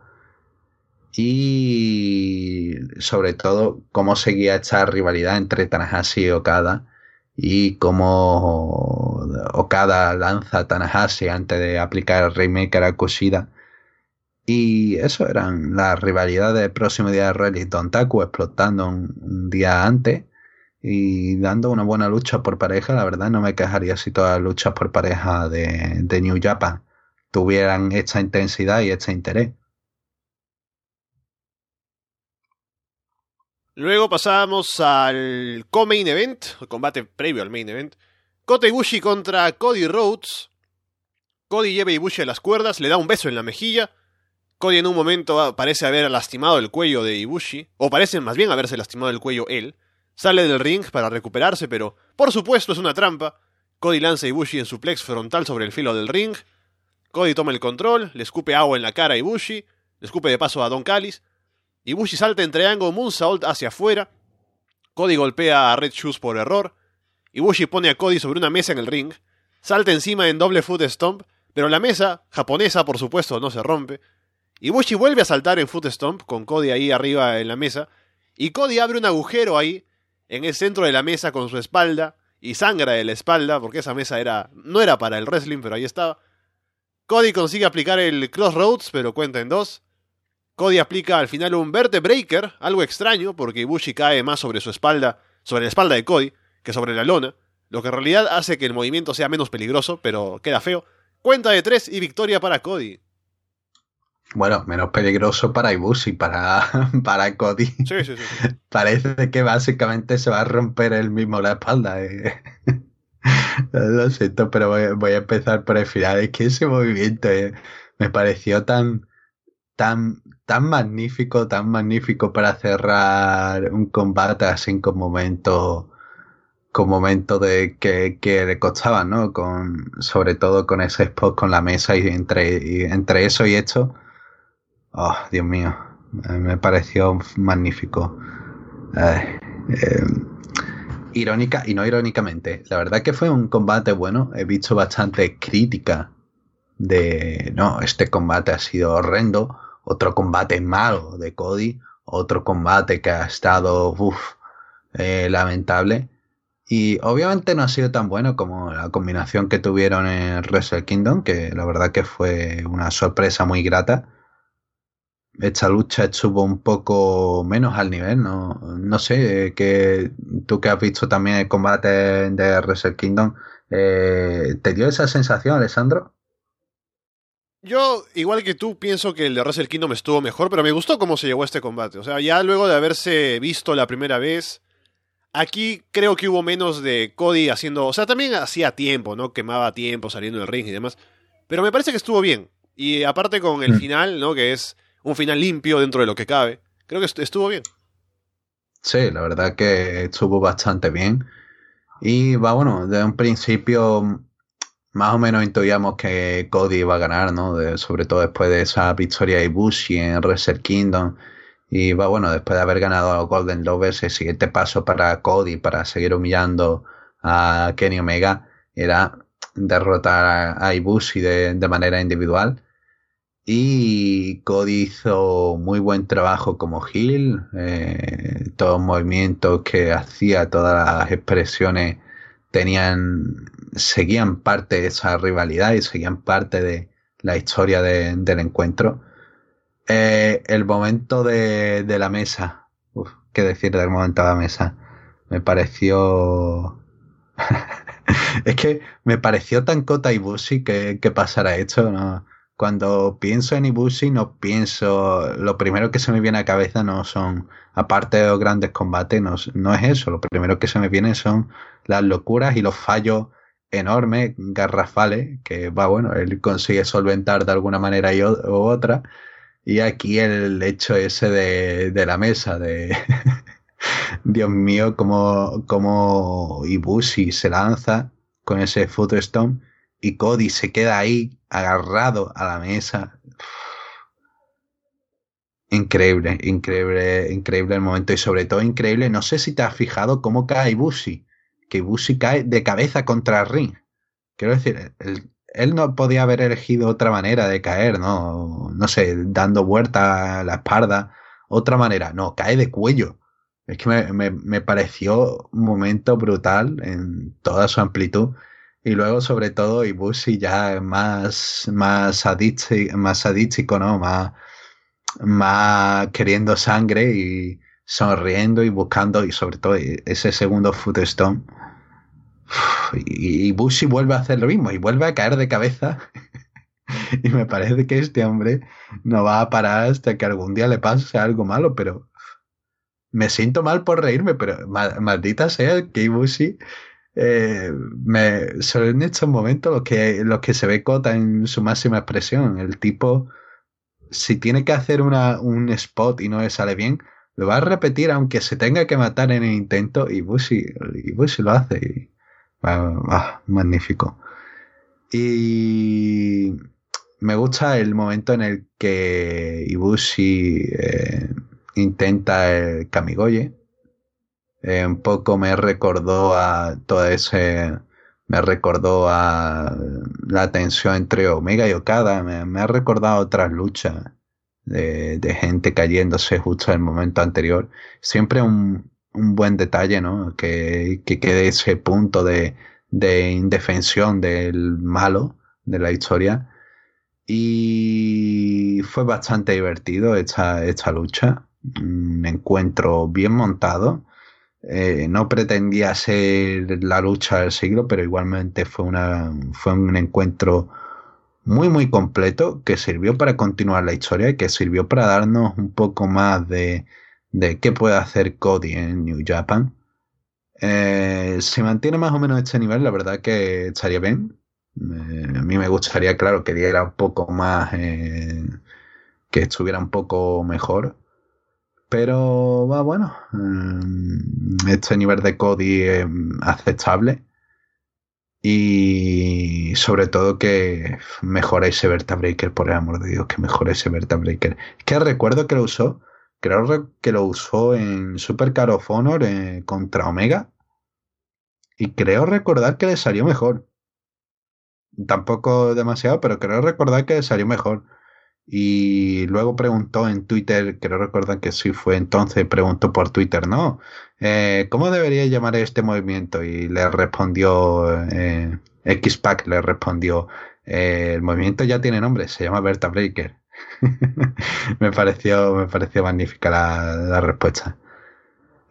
Y sobre todo cómo seguía esta rivalidad entre Tanahashi y Okada y cómo Okada lanza a Tanahashi antes de aplicar el Rainmaker a Kushida. Y eso eran las rivalidades del próximo día de Rally Taku explotando un, día antes y dando una buena lucha por pareja. La verdad no me quejaría si todas las luchas por pareja de, de New Japan tuvieran esta intensidad y este interés. Luego pasamos al co-main event, el combate previo al main event. Kota Ibushi contra Cody Rhodes. Cody lleva a Ibushi a las cuerdas, le da un beso en la mejilla. Cody en un momento parece haber lastimado el cuello de Ibushi, o parece más bien haberse lastimado el cuello él. Sale del ring para recuperarse, pero por supuesto es una trampa. Cody lanza a Ibushi en su plex frontal sobre el filo del ring. Cody toma el control, le escupe agua en la cara a Ibushi, le escupe de paso a Don Callis. Ibushi salta en triángulo Moonsault hacia afuera. Cody golpea a Red Shoes por error. Ibushi pone a Cody sobre una mesa en el ring. Salta encima en doble foot stomp, pero la mesa, japonesa por supuesto, no se rompe. Ibushi vuelve a saltar en foot stomp con Cody ahí arriba en la mesa. Y Cody abre un agujero ahí, en el centro de la mesa con su espalda. Y sangra de la espalda, porque esa mesa era. no era para el wrestling, pero ahí estaba. Cody consigue aplicar el Crossroads, pero cuenta en dos. Cody aplica al final un Breaker, algo extraño porque Ibushi cae más sobre su espalda, sobre la espalda de Cody, que sobre la lona, lo que en realidad hace que el movimiento sea menos peligroso, pero queda feo. Cuenta de tres y victoria para Cody. Bueno, menos peligroso para Ibushi, para, [LAUGHS] para Cody. Sí, sí, sí. Parece que básicamente se va a romper él mismo la espalda. Eh. [LAUGHS] Lo siento, pero voy, a empezar por el final. Es que ese movimiento eh, me pareció tan, tan, tan magnífico, tan magnífico para cerrar un combate así con momento con momento de que, que le costaba, ¿no? Con, sobre todo con ese spot con la mesa y entre, entre eso y esto. Oh, Dios mío. Me pareció magnífico. Eh, irónica y no irónicamente. La verdad que fue un combate bueno. He visto bastante crítica de, no, este combate ha sido horrendo otro combate malo de Cody, otro combate que ha estado eh, lamentable. Y obviamente no ha sido tan bueno como la combinación que tuvieron en Wrestle Kingdom, que la verdad que fue una sorpresa muy grata. Esta lucha estuvo un poco menos al nivel, no, no sé, que tú que has visto también el combate de Wrestle Kingdom, eh, ¿te dio esa sensación, Alessandro? Yo, igual que tú, pienso que el de Wrestle Kingdom estuvo mejor, pero me gustó cómo se llegó a este combate. O sea, ya luego de haberse visto la primera vez, aquí creo que hubo menos de Cody haciendo. O sea, también hacía tiempo, ¿no? Quemaba tiempo saliendo del ring y demás. Pero me parece que estuvo bien. Y aparte con el mm. final, ¿no? Que es un final limpio dentro de lo que cabe. Creo que estuvo bien. Sí, la verdad que estuvo bastante bien. Y va, bueno, de un principio más o menos intuíamos que Cody iba a ganar, ¿no? sobre todo después de esa victoria de Ibushi en Wrestle Kingdom. Y va, bueno, después de haber ganado a Golden Lovers, el siguiente paso para Cody para seguir humillando a Kenny Omega era derrotar a, Ibushi de, de, manera individual. Y Cody hizo muy buen trabajo como heel. Eh, todos los movimientos que hacía, todas las expresiones tenían seguían parte de esa rivalidad y seguían parte de la historia del encuentro. Eh, el momento de, la mesa, qué decir del momento de la mesa, me pareció... [LAUGHS] es que me pareció tan Kota Ibushi que, que pasara esto. Cuando pienso en Ibushi no pienso, lo primero que se me viene a cabeza no son, aparte de los grandes combates, no, no es eso, lo primero que se me viene son las locuras y los fallos enormes, garrafales, que va, bueno, él consigue solventar de alguna manera y u otra. Y aquí el hecho ese de, de la mesa, de [LAUGHS] Dios mío, como, como Ibushi se lanza con ese Footstone y Cody se queda ahí agarrado a la mesa. Increíble, increíble, increíble el momento y sobre todo increíble, no sé si te has fijado cómo cae Ibushi que Ibushi cae de cabeza contra ring. Quiero decir, él no podía haber elegido otra manera de caer, ¿no? No sé, dando vuelta a la espalda, otra manera. No, cae de cuello. Es que me, me, pareció un momento brutal en toda su amplitud. Y luego, sobre todo, Ibushi ya más, más, sadístico, más sadístico, ¿no? Más, más queriendo sangre y sonriendo y buscando, y sobre todo ese segundo footstone y, Bushi vuelve a hacer lo mismo y vuelve a caer de cabeza. [LAUGHS] y me parece que este hombre no va a parar hasta que algún día le pase algo malo, pero me siento mal por reírme, pero maldita sea que Ibushi eh, me, en estos momentos los que, los que se ve Kota en su máxima expresión. El tipo, si tiene que hacer una, un spot y no le sale bien, lo va a repetir aunque se tenga que matar en el intento y Bushi, lo hace. Ah, magnífico. Y me gusta el momento en el que Ibushi eh, intenta el Kamigoye. Eh, un poco me recordó a todo ese. Me recordó a la tensión entre Omega y Okada. Me, ha recordado otras luchas de, gente cayéndose justo en el momento anterior. Siempre un, un buen detalle, ¿no? Que, que quede ese punto de, de indefensión del malo de la historia. Y fue bastante divertido esta, esta lucha. Un encuentro bien montado. Eh, no pretendía ser la lucha del siglo, pero igualmente fue, una, fue un encuentro muy muy completo que sirvió para continuar la historia y que sirvió para darnos un poco más de, de qué puede hacer Cody en New Japan. Eh, si mantiene más o menos este nivel, la verdad que estaría bien. Eh, a mí me gustaría, claro, que diera un poco más, eh, que estuviera un poco mejor. Pero va bueno. este nivel de Cody es aceptable. Y sobre todo que mejore ese Breaker, por el amor de Dios, que mejore ese Breaker. Es que recuerdo que lo usó Creo que lo usó en Super Card of Honor eh, contra Omega. Y creo recordar que le salió mejor. Tampoco demasiado, pero creo recordar que le salió mejor. Y luego preguntó en Twitter, creo recordar que sí fue entonces, preguntó por Twitter, ¿no? Eh, ¿Cómo debería llamar este movimiento? Y le respondió, eh, X-Pack le respondió, eh, el movimiento ya tiene nombre, se llama Berta Breaker. [LAUGHS] me, pareció, me pareció magnífica la, respuesta.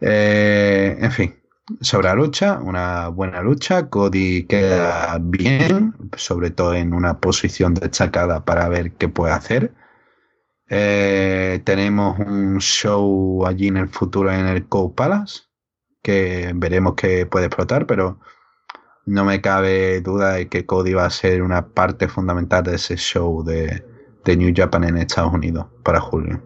Eh, en fin, sobre la lucha, una buena lucha. Cody queda bien, sobre todo en una posición destacada para ver qué puede hacer. Eh, tenemos un show allí en el futuro en el Co Palace, que veremos que puede explotar, pero no me cabe duda de que Cody va a ser una parte fundamental de ese show de, de New Japan en Estados Unidos para julio.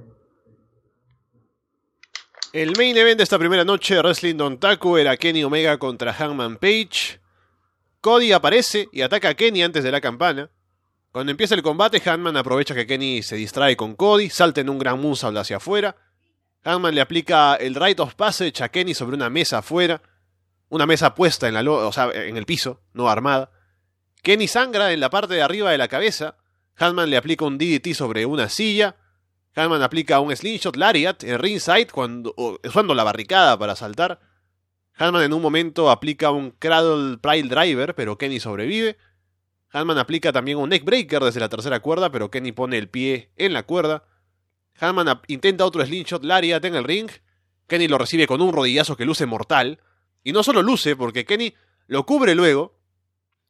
El main event de esta primera noche de Wrestling Don Taku era Kenny Omega contra Hangman Page. Cody aparece y ataca a Kenny antes de la campana. Cuando empieza el combate, Hangman aprovecha que Kenny se distrae con Cody, salta en un gran moonsault hacia afuera. Hangman le aplica el Right of Passage a Kenny sobre una mesa afuera, una mesa puesta en, la o sea, en el piso, no armada. Kenny sangra en la parte de arriba de la cabeza, Hanman le aplica un DDT sobre una silla. Hanman aplica un slingshot lariat en ringside cuando, usando la barricada para saltar. Hanman en un momento aplica un cradle pile driver, pero Kenny sobrevive. Hanman aplica también un neckbreaker desde la tercera cuerda, pero Kenny pone el pie en la cuerda. Hanman intenta otro slingshot lariat en el ring. Kenny lo recibe con un rodillazo que luce mortal. Y no solo luce, porque Kenny lo cubre luego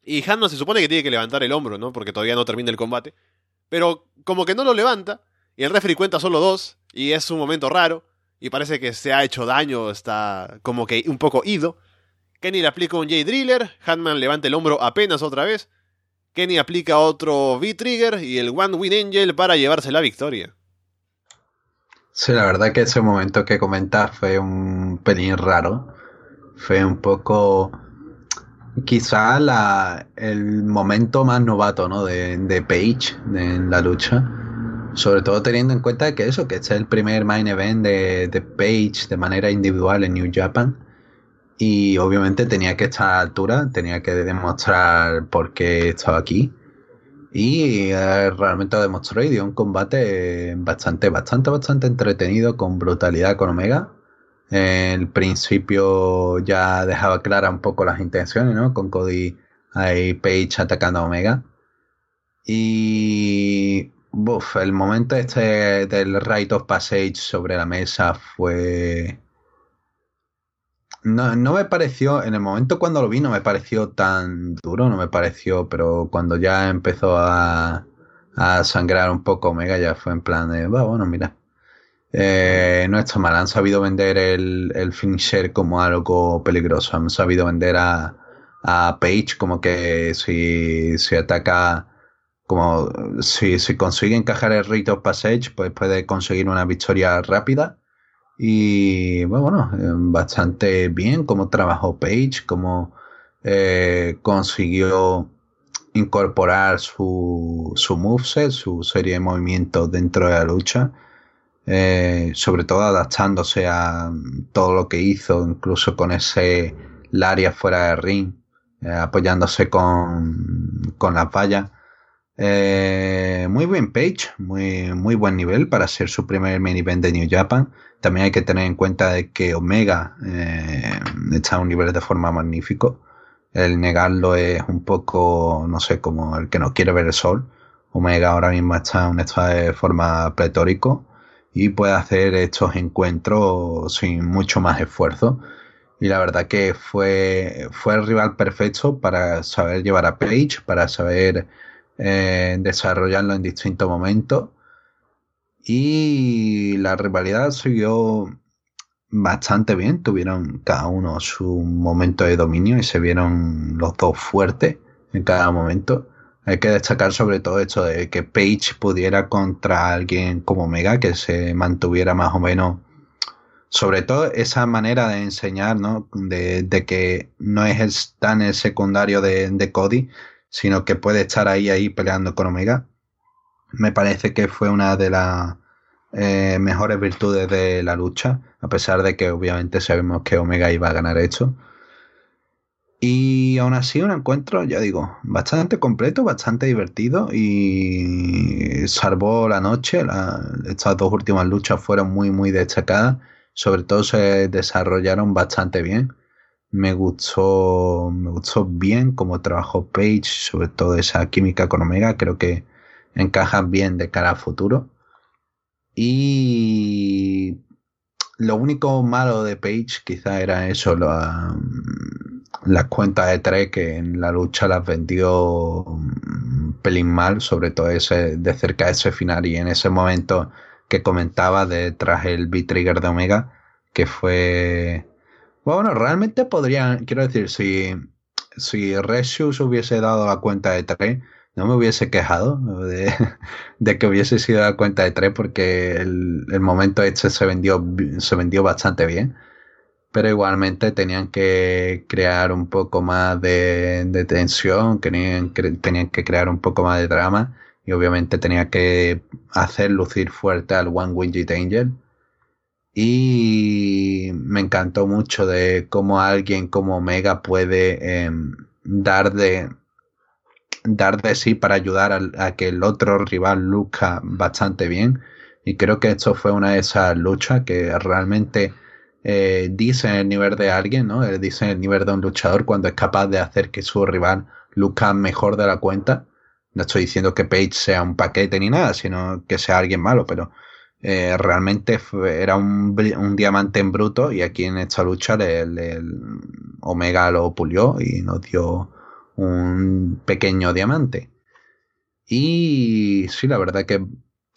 y Hanman se supone que tiene que levantar el hombro, ¿no? Porque todavía no termina el combate. Pero como que no lo levanta, y el referee cuenta solo dos, y es un momento raro, y parece que se ha hecho daño, está como que un poco ido. Kenny le aplica un J-Driller, Hanman levanta el hombro apenas otra vez. Kenny aplica otro V-Trigger y el One Win Angel para llevarse la victoria. Sí, la verdad que ese momento que comentas fue un pelín raro. Fue un poco quizá el momento más novato ¿no? de, Page en la lucha. Sobre todo teniendo en cuenta que eso, que este es el primer main event de, Page de manera individual en New Japan. Y obviamente tenía que estar a la altura, tenía que demostrar por qué estaba aquí. Y eh, realmente demostró y dio un combate bastante, bastante, bastante entretenido con brutalidad con Omega. El principio ya dejaba clara un poco las intenciones, ¿no? Con Cody y Page atacando a Omega. Y Buf, el momento este del Rite of Passage sobre la mesa fue. No, no, me pareció, en el momento cuando lo vi no me pareció tan duro, no me pareció, pero cuando ya empezó a, a sangrar un poco Omega ya fue en plan de, bueno, mira, eh, no está mal, han sabido vender el, el finisher como algo peligroso, han sabido vender a, a Page como que si, si ataca como si, si consigue encajar el Rite of Passage, pues puede conseguir una victoria rápida. Y bueno, eh, bastante bien como trabajó Page, como eh, consiguió incorporar su, su moveset, su serie de movimientos dentro de la lucha. Eh, sobre todo adaptándose a todo lo que hizo, incluso con ese área fuera de ring, apoyándose con, con las vallas. Eh, muy buen page, muy, muy buen nivel para ser su primer main de New Japan. También hay que tener en cuenta de que Omega eh, está a un nivel de forma magnífico. El negarlo es un poco, no sé, como el que no quiere ver el sol. Omega ahora mismo está en un estado de forma pletórico y puede hacer estos encuentros sin mucho más esfuerzo. Y la verdad que fue, fue el rival perfecto para saber llevar a Page, para saber eh, desarrollarlo en distintos momentos. Y la rivalidad siguió bastante bien, tuvieron cada uno su momento de dominio y se vieron los dos fuertes en cada momento. Hay que destacar sobre todo esto de que Page pudiera contra alguien como Mega, que se mantuviera más o menos, sobre todo esa manera de enseñar, ¿no? De, que no es tan el secundario de, de Cody, sino que puede estar ahí, ahí peleando con Omega. Me parece que fue una de las eh, mejores virtudes de la lucha, a pesar de que obviamente sabemos que Omega iba a ganar esto. Y aún así un encuentro, ya digo, bastante completo, bastante divertido y salvó la noche. estas dos últimas luchas fueron muy, muy destacadas. Sobre todo se desarrollaron bastante bien me gustó, me gustó bien cómo trabajó Page, sobre todo esa química con Omega, creo que encajan bien de cara a futuro. Y lo único malo de Page quizá era eso, las cuentas de tres que en la lucha las vendió un pelín mal, sobre todo ese, de cerca de ese final y en ese momento que comentaba de tras el B-Trigger de Omega, que fue bueno, realmente podrían, quiero decir, si, si Resius hubiese dado la cuenta de 3, no me hubiese quejado [LAUGHS] de, que hubiese sido la cuenta de 3 porque el, momento este se vendió, se vendió bastante bien. Pero igualmente tenían que crear un poco más de, tensión, tenían, tenían que crear un poco más de drama y obviamente tenía que hacer lucir fuerte al One Winged Angel. Y me encantó mucho de cómo alguien como Omega puede em, dar de dar de sí para ayudar a, que el otro rival luzca bastante bien. Y creo que esto fue una de esas luchas que realmente eh, dice el nivel de alguien, ¿no? Eh, dice el nivel de un luchador cuando es capaz de hacer que su rival luzca mejor de la cuenta. No estoy diciendo que Page sea un paquete ni nada, sino que sea alguien malo, pero eh, realmente era un, diamante en bruto y aquí en esta lucha el Omega lo pulió y nos dio un pequeño diamante. Y sí, la verdad que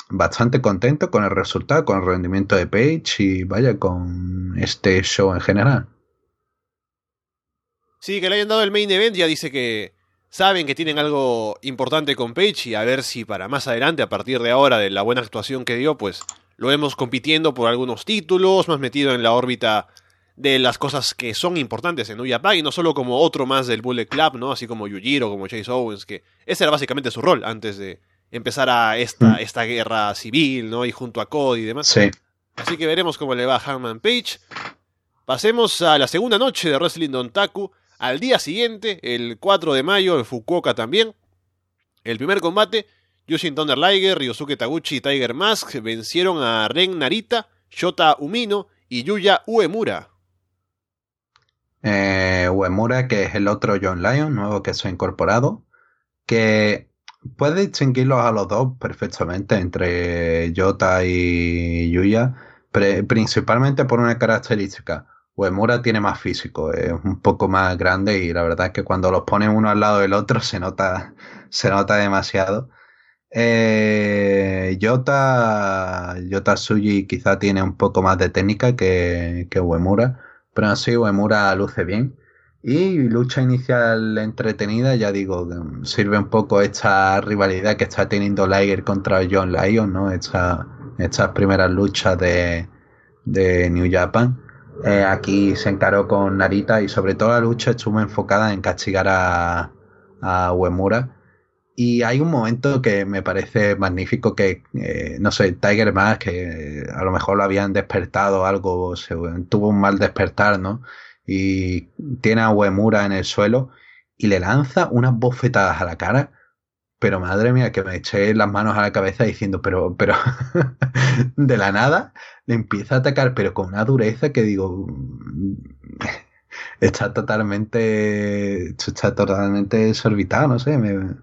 bastante contento con el resultado, con el rendimiento de Page y vaya con este show en general. Sí, que le hayan dado el main event ya dice que saben que tienen algo importante con Page y a ver si para más adelante, a partir de ahora, de la buena actuación que dio, pues lo vemos compitiendo por algunos títulos, más metido en la órbita de las cosas que son importantes en Japan y no solo como otro más del Bullet Club, ¿no? Así como Yujiro, como Chase Owens, que ese era básicamente su rol antes de empezar a esta, mm. esta guerra civil, ¿no? Y junto a Cody y demás. Sí. Así que veremos cómo le va a Hanman Page. Pasemos a la segunda noche de Wrestling Don Taku. Al día siguiente, el 4 de mayo, en Fukuoka también. El primer combate, Yushin Thunder Liger, Ryosuke Taguchi y Tiger Mask vencieron a Ren Narita, Shota Umino y Yuya Uemura. Eh, Uemura, que es el otro John Lyon, nuevo que se ha incorporado, que puede distinguirlos a los dos perfectamente entre Yota y Yuya, principalmente por una característica. Uemura tiene más físico, es un poco más grande y la verdad es que cuando los ponen uno al lado del otro [LAUGHS] se nota, se nota demasiado. Eh, Yota, Yota Suji quizá tiene un poco más de técnica que, que Uemura, pero así Uemura luce bien. Y lucha inicial entretenida, ya digo, sirve un poco esta rivalidad que está teniendo Liger contra John Lyon, ¿no? Esta, estas primeras luchas de, de New Japan. Eh, aquí se encaró con Narita y sobre todo la lucha estuvo enfocada en castigar a, a Uemura y hay un momento que me parece magnífico que, eh, no sé, Tiger Mask, que a lo mejor lo habían despertado algo, se, tuvo un mal despertar, ¿no? Y tiene a Uemura en el suelo y le lanza unas bofetadas a la cara. Pero madre mía, que me eché las manos a la cabeza diciendo, pero, pero, [LAUGHS] de la nada le empieza a atacar, pero con una dureza que digo, está totalmente, está totalmente desorbitado, no sé, me,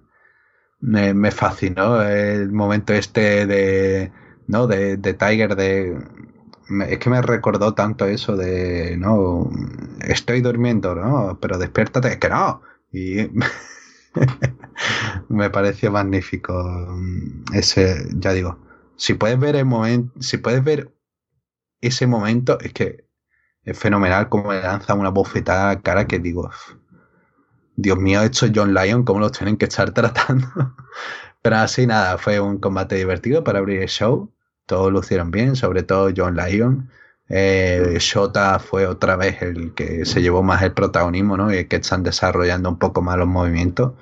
me, me, fascinó el momento este de, ¿no? De, de Tiger, de... es que me recordó tanto eso de, no, estoy durmiendo, ¿no? Pero despiértate, es que no. Y [LAUGHS] me pareció magnífico ese, ya digo, si puedes ver el momento, si puedes ver ese momento, es que es fenomenal como le lanza una bofetada cara que digo, Dios mío, esto es John Lyon, ¿cómo los tienen que estar [LAUGHS] tratando? Pero así nada, fue un combate divertido para abrir el show. Todos lo hicieron bien, sobre todo John Lyon. Eh, Shota fue otra vez el que se llevó más el protagonismo, ¿no? Y que están desarrollando un poco más los movimientos.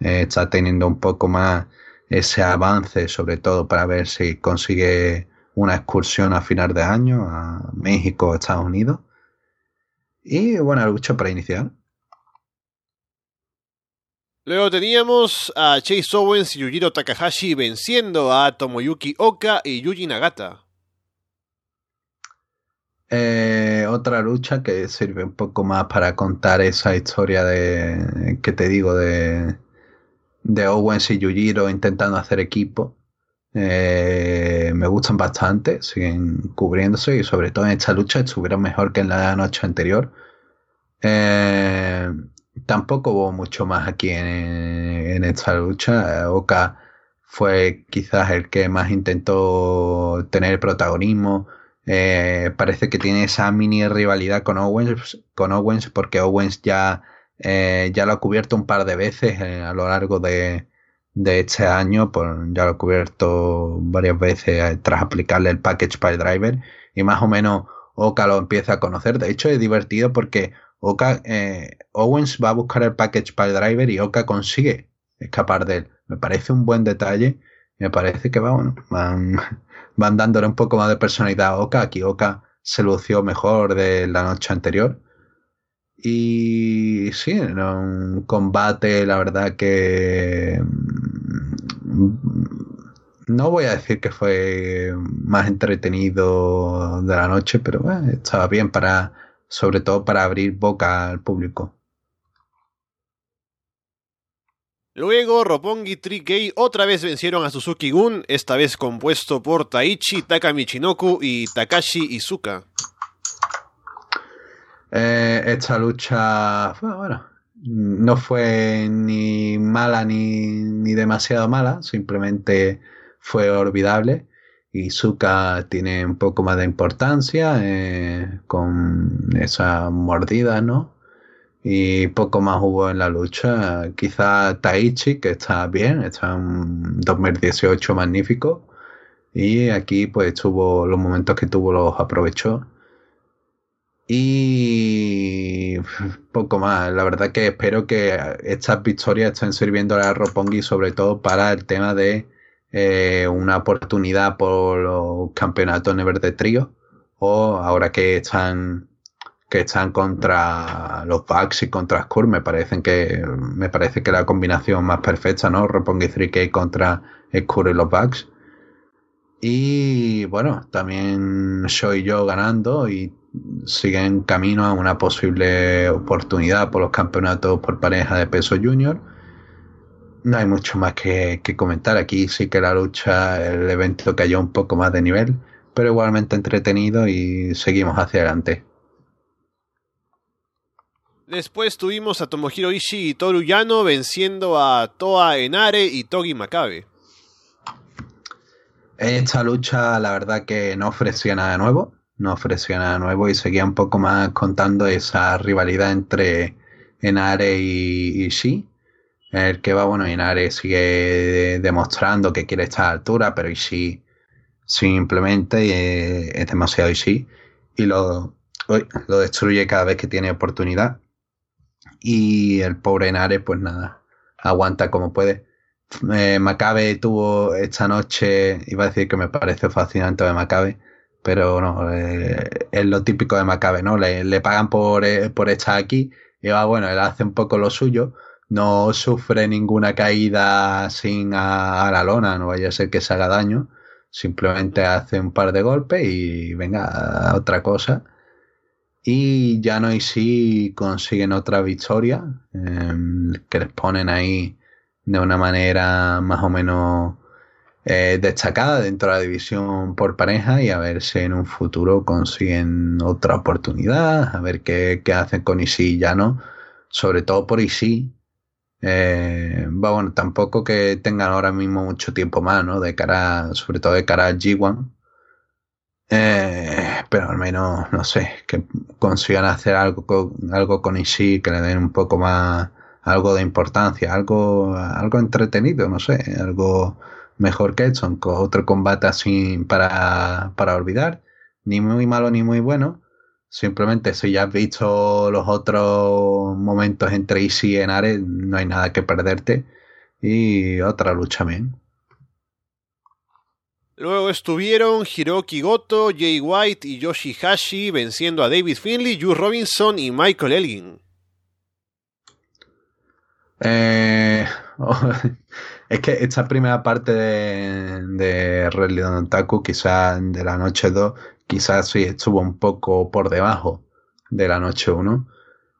Eh, está teniendo un poco más ese avance, sobre todo para ver si consigue una excursión a final de año a México o Estados Unidos. Y buena lucha para iniciar. Luego teníamos a Chase Owens y Yujiro Takahashi venciendo a Tomoyuki Oka y Yuji Nagata. Eh, otra lucha que sirve un poco más para contar esa historia de que te digo de, de Owens y Yujiro intentando hacer equipo. Eh, me gustan bastante, siguen cubriéndose y sobre todo en esta lucha estuvieron mejor que en la noche anterior. Eh, tampoco hubo mucho más aquí en, esta lucha. Oka fue quizás el que más intentó tener protagonismo. Eh, parece que tiene esa mini rivalidad con Owens, con Owens porque Owens ya, eh, ya lo ha cubierto un par de veces eh, a lo largo de, de este año. ya lo ha cubierto varias veces tras aplicarle el package para el driver. Y más o menos Oka lo empieza a conocer. De hecho, es divertido porque Oka, eh, Owens va a buscar el package para el driver y Oka consigue escapar de él. Me parece un buen detalle. Me parece que van, [LAUGHS] van dándole un poco más de personalidad a Oka. Aquí Oka se lució mejor de la noche anterior. Y sí, un combate, la verdad que mm, no voy a decir que fue más entretenido de la noche, pero bueno, estaba bien para sobre todo para abrir boca al público. Luego, Roppongi Trikei otra vez vencieron a Suzuki Gun, esta vez compuesto por Taichi Taka Michinoku y Takashi Izuka. Eh, esta lucha, bueno, no fue ni mala ni, ni demasiado mala, simplemente fue olvidable. Izuka tiene un poco más de importancia eh, con esa mordida, ¿no? Y poco más hubo en la lucha. Quizá Taichi, que está bien, está en 2018 magnífico. Y aquí pues tuvo los momentos que tuvo los aprovechó. Y [LAUGHS] poco más. La verdad que espero que estas victorias estén sirviendo a Roppongi sobre todo para el tema de eh, una oportunidad por los campeonatos Never de trío o ahora que están que están contra los Bucks y contra Skur. Me parecen que me parece que la combinación más perfecta, ¿no? Roppongi 3K contra Skur y los Bucks. Y bueno, también soy yo ganando y siguen camino a una posible oportunidad por los campeonatos por pareja de peso junior. No hay mucho más que, que comentar. Aquí sí que la lucha, el evento cayó un poco más de nivel, pero igualmente entretenido y seguimos hacia adelante. Después tuvimos a Tomohiro Ishii y Toru Yano venciendo a Toa Enare y Togi Makabe. Esta lucha, la verdad que no ofrecía nada nuevo, no ofrecía nada nuevo y seguía un poco más contando esa rivalidad entre Enare y Ishii. El que va, bueno, Enare sigue demostrando que quiere estar a altura, pero Ishii simplemente eh, es demasiado Ishii y lo, lo destruye cada vez que tiene oportunidad. Y el pobre Enare, pues nada, aguanta como puede. Eh, Macabe tuvo esta noche, iba a decir que me parece fascinante de Macabe, pero no, eh, es lo típico de Macabe, ¿no? Le, pagan por, por estar aquí y va, bueno, él hace un poco lo suyo, no sufre ninguna caída sin a, la lona, no vaya a ser que se haga daño, simplemente hace un par de golpes y venga, otra cosa. Y ya no y sí consiguen otra victoria, em, que les ponen ahí de una manera más o menos eh, destacada dentro de la división por pareja y a ver si en un futuro consiguen otra oportunidad, a ver qué, hacen con Isi ya no, sobre todo por Isi. Eh, bueno, tampoco que tengan ahora mismo mucho tiempo más, ¿no? De cara, sobre todo de cara al G1. Eh, pero al menos, no sé, que consigan hacer algo con, algo con Isi que le den un poco más, algo de importancia, algo, algo entretenido, no sé, algo mejor que Edson, con otro combate así para, para olvidar, ni muy malo ni muy bueno. Simplemente si ya has visto los otros momentos entre Easy y Enares, no hay nada que perderte. Y otra lucha bien. Luego estuvieron Hiroki Goto, Jay White y Yoshihashi venciendo a David Finley, Jules Robinson y Michael Elgin. Eh, [LAUGHS] es que esta primera parte de, de Red Otaku, quizás de la noche 2, quizás sí estuvo un poco por debajo de la noche 1.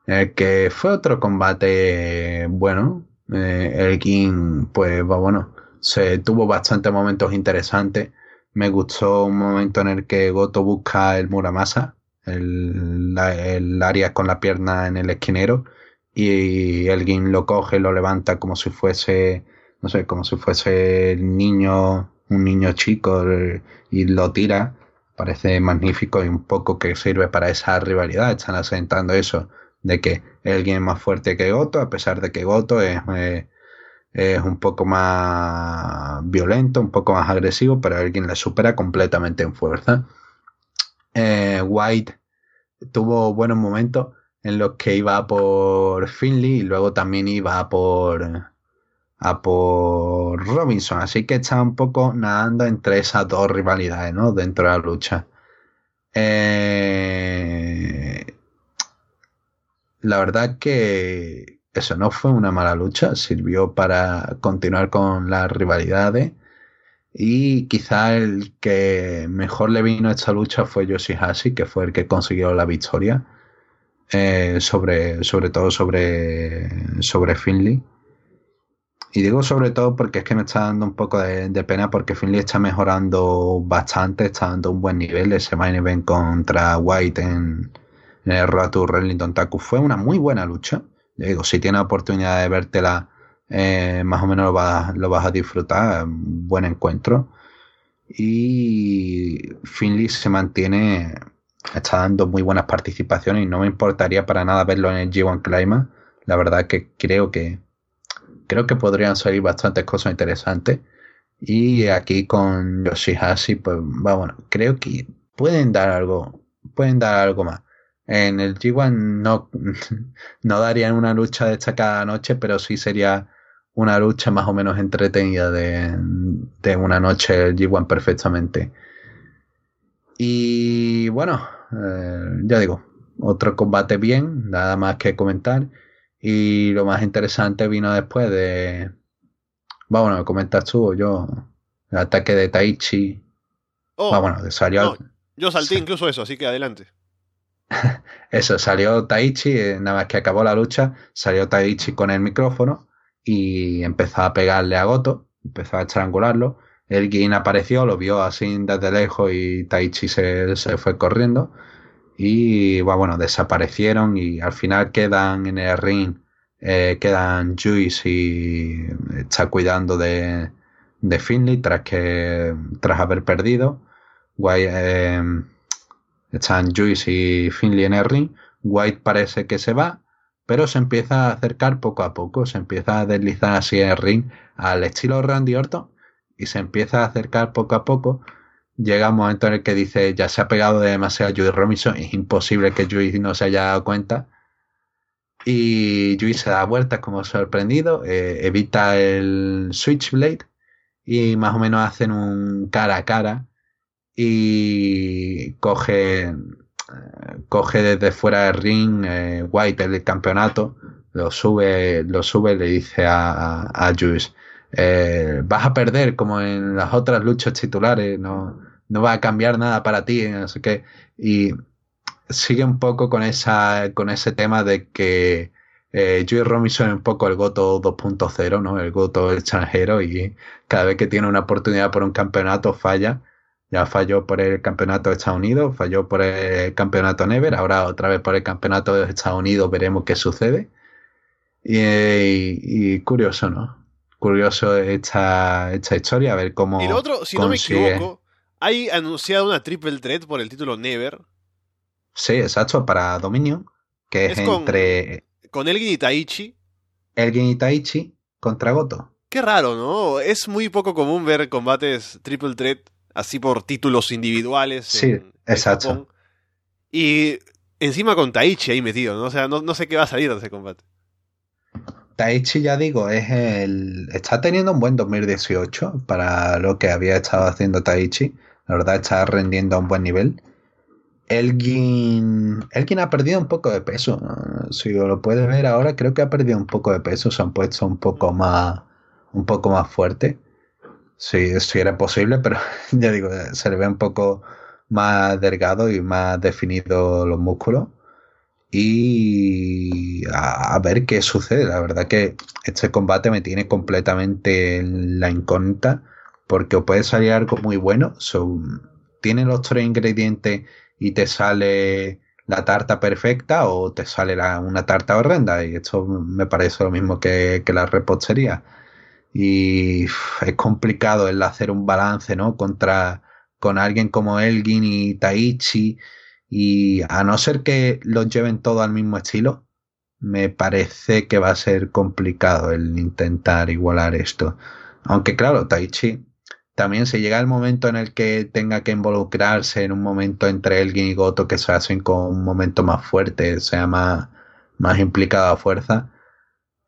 Eh, que fue otro combate bueno. Eh, el King, pues bueno, se tuvo bastantes momentos interesantes. Me gustó un momento en el que Goto busca el Muramasa, el, el área con la pierna en el esquinero y alguien lo coge, lo levanta como si fuese, no sé, como si fuese el niño, un niño chico y lo tira. Parece magnífico y un poco que sirve para esa rivalidad. Están asentando eso de que alguien es más fuerte que Goto, a pesar de que Goto es, eh, es un poco más violento, un poco más agresivo, pero alguien le supera completamente en fuerza. Eh, White tuvo buenos momentos en los que iba por Finley y luego también iba por a por Robinson, así que estaba un poco nadando entre esas dos rivalidades, ¿no? Dentro de la lucha. Eh, la verdad que eso no fue una mala lucha, sirvió para continuar con las rivalidades y quizá el que mejor le vino a esta lucha fue Yoshihashi, que fue el que consiguió la victoria eh, sobre, sobre todo sobre, sobre Finley. Y digo sobre todo porque es que me está dando un poco de, pena porque Finley está mejorando bastante, está dando un buen nivel. Ese main event contra White en, el Road to Taku fue una muy buena lucha. digo, si tienes oportunidad de vértela, eh, más o menos lo vas, lo vas a disfrutar. Buen encuentro. Y Finley se mantiene está dando muy buenas participaciones y no me importaría para nada verlo en el G1 Climax. La verdad que creo que creo que podrían salir bastantes cosas interesantes. Y aquí con Yoshihashi, pues va bueno, creo que pueden dar algo, pueden dar algo más. En el G1 no, [LAUGHS] no darían una lucha destacada noche, pero sí sería una lucha más o menos entretenida de, de una noche el G1 perfectamente. Y bueno, eh, ya digo, otro combate bien, nada más que comentar. Y lo más interesante vino después de. Bueno, me comentas tú o yo. El ataque de Taichi. Oh, bueno, salió. no, yo salté [LAUGHS] incluso eso, así que adelante. [LAUGHS] Eso, salió Taichi, eh, nada más que acabó la lucha, salió Taichi con el micrófono y empezó a pegarle a Goto, empezó a estrangularlo. Elgin apareció, lo vio así desde lejos y Taichi se, se fue corriendo. Y bueno, desaparecieron y al final quedan en el ring, eh, quedan Juice y está cuidando de, de Finley tras, que, tras haber perdido. Guay, eh, están Juice y Finley en el ring. White parece que se va, pero se empieza a acercar poco a poco. Se empieza a deslizar así en el ring al estilo Randy Orton y se empieza a acercar poco a poco. Llega un momento en el que dice ya se ha pegado demasiado a Juice Robinson. Es imposible que Juice no se haya dado cuenta. Y Juice se da vueltas como sorprendido, eh, evita el Switchblade y más o menos hacen un cara a cara y coge, eh, coge desde fuera del ring eh, White el campeonato, lo sube, lo sube le dice a, a, eh, vas a perder como en las otras luchas titulares, no, no va a cambiar nada para ti, sé qué. Y sigue un poco con esa, con ese tema de que eh, Juice Robinson es un poco el Goto 2.0, ¿no? El Goto extranjero y cada vez que tiene una oportunidad por un campeonato falla. Ya falló por el campeonato de Estados Unidos, falló por el campeonato Never, ahora otra vez por el campeonato de Estados Unidos veremos qué sucede. Y, y curioso, ¿no? Curioso esta, esta historia, a ver cómo. Y lo otro, si consigue... no me equivoco, hay anunciado una triple threat por el título Never. Sí, exacto, para Dominion, que es, Es con- entre Con Elgin y Taichi. Elgin y Taichi contra Goto. Qué raro, ¿no? Es muy poco común ver combates triple threat así por títulos individuales. Sí, en- exacto. Y encima con Taichi ahí metido, ¿no? O sea, no, no sé qué va a salir de ese combate. Taichi, ya digo, es el. Está teniendo un buen 2018 para lo que había estado haciendo Taichi. La verdad, está rendiendo a un buen nivel. Elgin. Elgin ha perdido un poco de peso. Si lo puedes ver ahora, creo que ha perdido un poco de peso. Se han puesto un poco más. Un poco más fuerte. Si, si era posible, pero [LAUGHS] ya digo, se le ve un poco más delgado y más definido los músculos y a, ver qué sucede. La verdad que este combate me tiene completamente en la incógnita porque puede salir algo muy bueno. Son, tiene los tres ingredientes y te sale la tarta perfecta o te sale la, una tarta horrenda y esto me parece lo mismo que, que la repostería. Y es complicado el hacer un balance, ¿no? Contra con alguien como Elgin y Taichi y a no ser que los lleven todo al mismo estilo, me parece que va a ser complicado el intentar igualar esto. Aunque claro, Taichi también se llega el momento en el que tenga que involucrarse en un momento entre Elgin y Goto que se hacen con un momento más fuerte, sea más, más implicado a fuerza.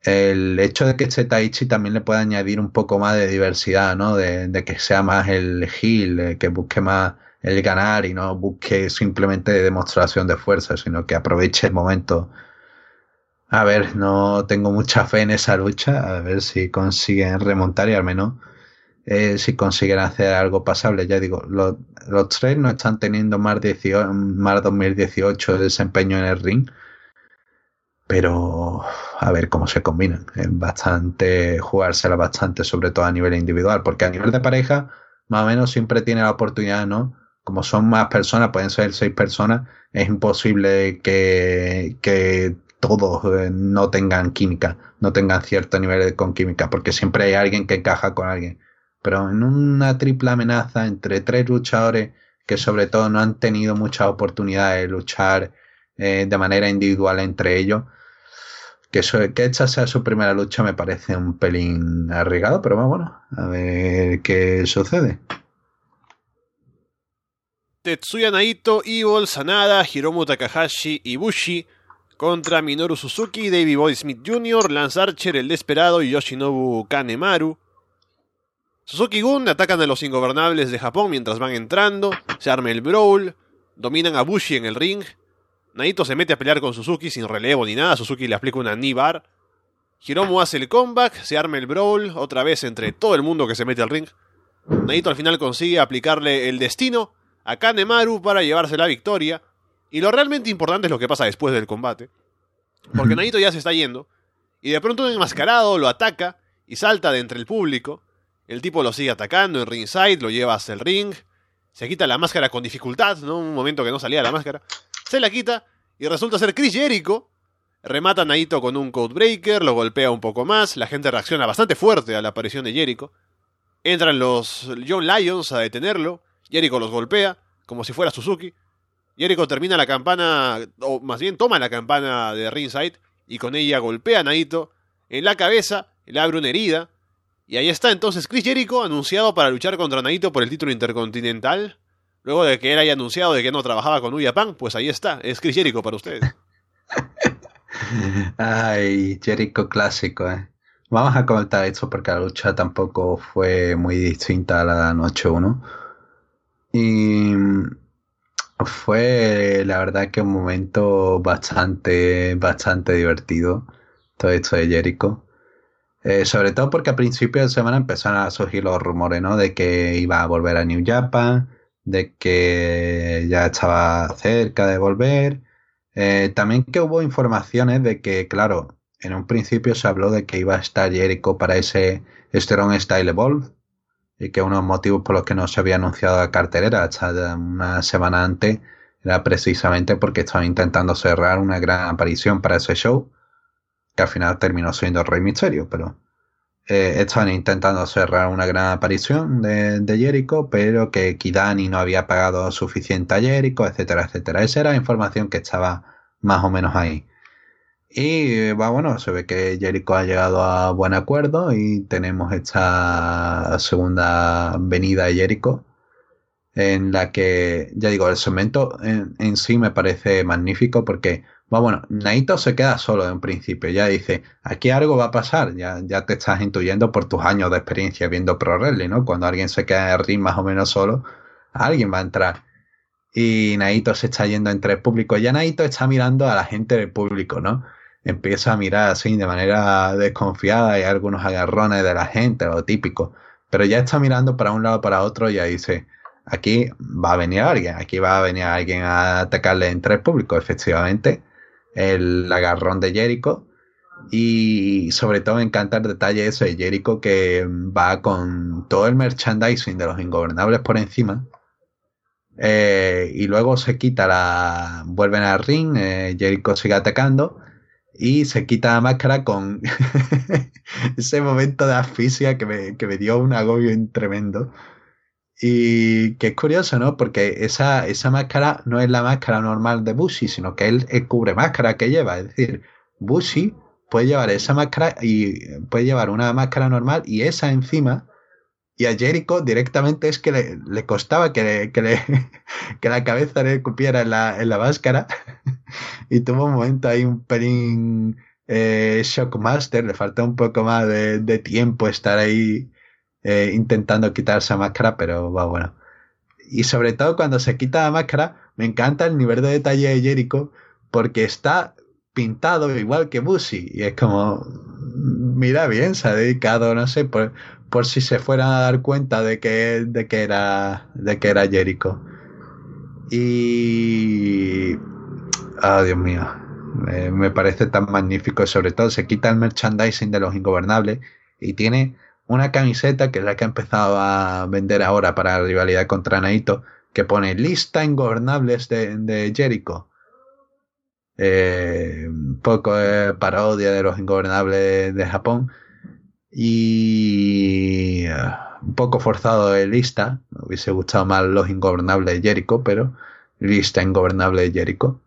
El hecho de que este Taichi también le pueda añadir un poco más de diversidad, ¿no? De, de que sea más el heel, que busque más el ganar y no busque simplemente demostración de fuerza, sino que aproveche el momento. A ver, no tengo mucha fe en esa lucha, a ver si consiguen remontar y al menos eh, si consiguen hacer algo pasable. Ya digo, los, los tres no están teniendo más, 18, más 2018 de desempeño en el ring, pero a ver cómo se combinan. Es bastante, jugársela bastante, sobre todo a nivel individual, porque a nivel de pareja, más o menos siempre tiene la oportunidad, ¿no? Como son más personas, pueden ser seis personas, es imposible que, que todos eh, no tengan química, no tengan cierto nivel con química, porque siempre hay alguien que encaja con alguien. Pero en una triple amenaza entre tres luchadores que sobre todo no han tenido muchas oportunidades de luchar eh, de manera individual entre ellos, que, eso, que esta sea su primera lucha me parece un pelín arriesgado, pero bueno, a ver qué sucede. Tetsuya Naito, Evil, Sanada, Hiromu Takahashi y Bushi contra Minoru Suzuki, Davey Boy Smith Jr., Lance Archer, El Desperado y Yoshinobu Kanemaru. Suzuki Gun atacan a los ingobernables de Japón mientras van entrando, se arma el brawl, dominan a Bushi en el ring, Naito se mete a pelear con Suzuki sin relevo ni nada. Suzuki le aplica una knee bar. Hiromu hace el comeback, se arma el brawl, otra vez entre todo el mundo que se mete al ring. Naito al final consigue aplicarle el destino a Kanemaru para llevarse la victoria. Y lo realmente importante es lo que pasa después del combate. Porque [LAUGHS] Naito ya se está yendo. Y de pronto un enmascarado lo ataca y salta de entre el público. El tipo lo sigue atacando en ringside, lo lleva hasta el ring. Se quita la máscara con dificultad, ¿no? Un momento que no salía la máscara. Se la quita y resulta ser Chris Jericho. Remata a Naito con un Codebreaker, lo golpea un poco más. La gente reacciona bastante fuerte a la aparición de Jericho. Entran los John Lions a detenerlo. Jericho los golpea, como si fuera Suzuki. Jericho termina la campana, o más bien toma la campana de ringside y con ella golpea a Naito en la cabeza, le abre una herida. Y ahí está entonces Chris Jericho anunciado para luchar contra Naito por el título intercontinental. Luego de que él haya anunciado de que no trabajaba con Uyapan, pues ahí está, es Chris Jericho para ustedes. [LAUGHS] Ay, Jericho clásico, eh. Vamos a comentar esto porque la lucha tampoco fue muy distinta a la noche 1. Y fue la verdad que un momento bastante, bastante divertido todo esto de Jericho. Eh, sobre todo porque a principios de semana empezaron a surgir los rumores, ¿no? De que iba a volver a New Japan, de que ya estaba cerca de volver. Eh, también que hubo informaciones de que, claro, en un principio se habló de que iba a estar Jericho para ese Strong Style Evolve y que uno de los motivos por los que no se había anunciado la cartelera hasta una semana antes era precisamente porque estaban intentando cerrar una gran aparición para ese show que al final terminó siendo Rey Misterio, pero eh, estaban intentando cerrar una gran aparición de, de, Jericho, pero que Kidani no había pagado suficiente a Jericho, etcétera, etcétera. Esa era la información que estaba más o menos ahí. Y va bueno, se ve que Jericho ha llegado a buen acuerdo y tenemos esta segunda venida de Jericho en la que, ya digo, el segmento en, sí me parece magnífico porque bueno, Naito se queda solo en principio, ya dice, aquí algo va a pasar, ya, ya te estás intuyendo por tus años de experiencia viendo Pro Wrestling, ¿no? Cuando alguien se queda en el ring más o menos solo, alguien va a entrar. Y Naito se está yendo entre el público, ya Naito está mirando a la gente del público, ¿no? Empieza a mirar así de manera desconfiada y algunos agarrones de la gente, lo típico. Pero ya está mirando para un lado para otro y ya dice, aquí va a venir alguien, aquí va a venir alguien a atacarle entre el público, efectivamente el agarrón de Jericho. Y sobre todo me encanta el detalle eso de Jericho que va con todo el merchandising de los ingobernables por encima. Eh, y luego se quita la. Vuelven al ring, eh, Jericho sigue atacando. Y se quita la máscara con [LAUGHS] ese momento de asfixia que me, que me dio un agobio tremendo. Y que es curioso, ¿no? Porque esa, esa máscara no es la máscara normal de Bushi, sino que él, cubre máscara que lleva. Es decir, Bushi puede llevar esa máscara y puede llevar una máscara normal y esa encima. Y a Jericho directamente es que le, costaba [LAUGHS] que, la cabeza le cupiera en la, máscara. [LAUGHS] y tuvo un momento ahí un pelín eh, Shockmaster, le falta un poco más de, tiempo estar ahí eh, intentando quitarse la máscara, pero va bueno. Y sobre todo cuando se quita la máscara, me encanta el nivel de detalle de Jericho porque está pintado igual que Bushi. Y es como, mira bien, se ha dedicado, no sé, por, por si se fueran a dar cuenta de que, de que, era, de que era Jericho. Y... Oh, Dios mío. me parece tan magnífico. Sobre todo se quita el merchandising de los ingobernables y tiene una camiseta que es la que ha empezado a vender ahora para la rivalidad contra Naito, que pone lista ingobernables de, de Jericho. Eh, un poco de parodia de los ingobernables de Japón. Y eh, un poco forzado de lista. Me hubiese gustado más los ingobernables de Jericho, pero lista ingobernable de Jericho.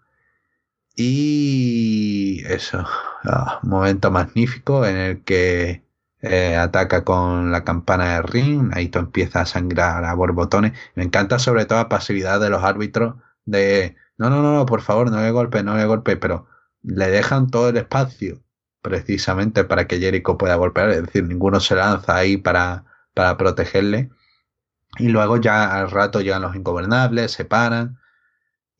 Y eso, ah, un momento magnífico en el que eh, ataca con la campana de ring, Naito empieza a sangrar a borbotones. Me encanta sobre todo la pasividad de los árbitros de no, no, no, por favor, no le golpe, no le golpe, pero le dejan todo el espacio precisamente para que Jericho pueda golpear, es decir, ninguno se lanza ahí para, para protegerle. Y luego ya al rato llegan los ingobernables, se paran.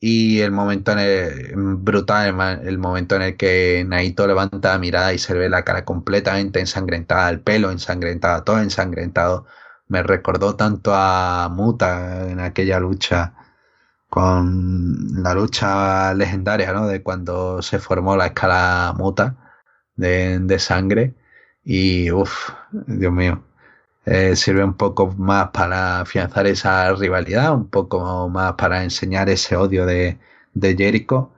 Y el momento en el, brutal, el, momento en el que Naito levanta la mirada y se ve la cara completamente ensangrentada, el pelo ensangrentado, todo ensangrentado. Me recordó tanto a Muta en aquella lucha con la lucha legendaria, ¿no? De cuando se formó la escala Muta de, sangre. Y uff, Dios mío, eh, sirve un poco más para afianzar esa rivalidad, un poco más para enseñar ese odio de, de Jericho.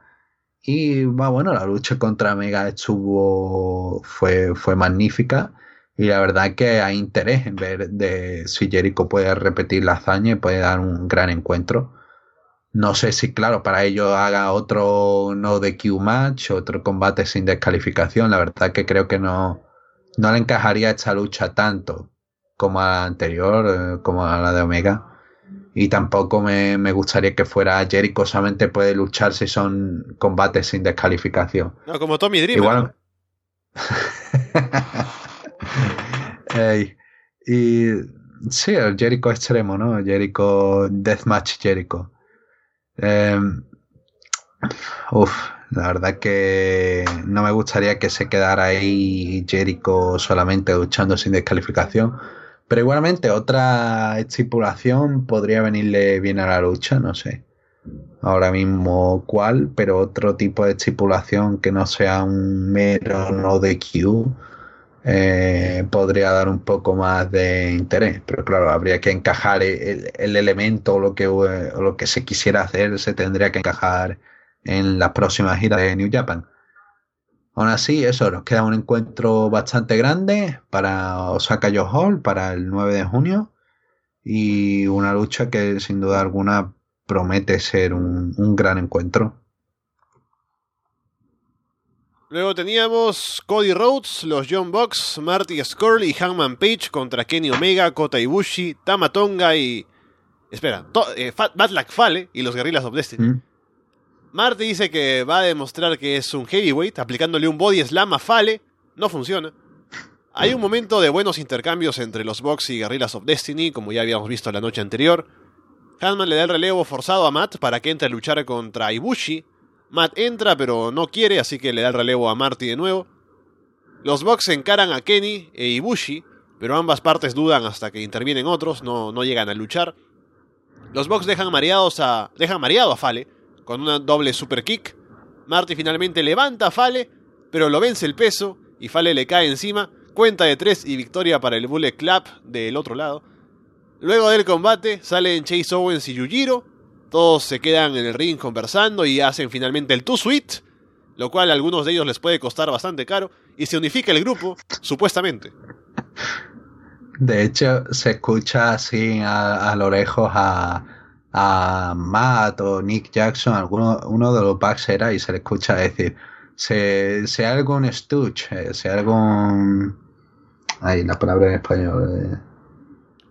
Y bueno, la lucha contra Mega estuvo, fue, fue magnífica. Y la verdad que hay interés en ver de si Jericho puede repetir la hazaña y puede dar un gran encuentro. No sé si, claro, para ello haga otro no de Q match, otro combate sin descalificación. La verdad que creo que no, no le encajaría esta lucha tanto como a la anterior, eh, como a la de Omega. Y tampoco me, gustaría que fuera Jericho solamente puede luchar si son combates sin descalificación. No, como Tommy Dreamer. Igual. [LAUGHS] y sí, el Jericho extremo, ¿no? Jericho, Deathmatch Jericho. Eh, uf, la verdad que no me gustaría que se quedara ahí Jericho solamente luchando sin descalificación. Pero igualmente otra estipulación podría venirle bien a la lucha, no sé. Ahora mismo cuál, pero otro tipo de estipulación que no sea un mero no de Q eh, podría dar un poco más de interés. Pero claro, habría que encajar el, elemento o lo, que, o lo que se quisiera hacer, se tendría que encajar en las próximas giras de New Japan. Aún así, eso, nos queda un encuentro bastante grande para Osaka Yo Hall para el 9 de junio y una lucha que sin duda alguna promete ser un, gran encuentro. Luego teníamos Cody Rhodes, los John Box, Marty Skrull y Hangman Page contra Kenny Omega, Kota Ibushi, Tamatonga y... Espera, eh, Fale y los Guerrillas of Destiny. Mm. Marty dice que va a demostrar que es un heavyweight, aplicándole un body slam a Fale. No funciona. Hay un momento de buenos intercambios entre los Bucks y Guerrillas of Destiny, como ya habíamos visto la noche anterior. Hanman le da el relevo forzado a Matt para que entre a luchar contra Ibushi. Matt entra, pero no quiere, así que le da el relevo a Marty de nuevo. Los Bucks encaran a Kenny e Ibushi, pero ambas partes dudan hasta que intervienen otros, no, no llegan a luchar. Los Bucks dejan, mareados a, dejan mareado a Fale, con una doble super kick. Marty finalmente levanta a Fale, pero lo vence el peso y Fale le cae encima. Cuenta de tres y victoria para el Bullet Club del otro lado. Luego del combate salen Chase Owens y Yujiro. Todos se quedan en el ring conversando y hacen finalmente el Two Sweet, lo cual a algunos de ellos les puede costar bastante caro. Y se unifica el grupo, supuestamente. De hecho, se escucha así a, a lo lejos a, a Matt o Nick Jackson, alguno uno de los Bucks era, y se le escucha decir, se, se algún Stutch, eh, se algún... Ay, la palabra en español. Eh,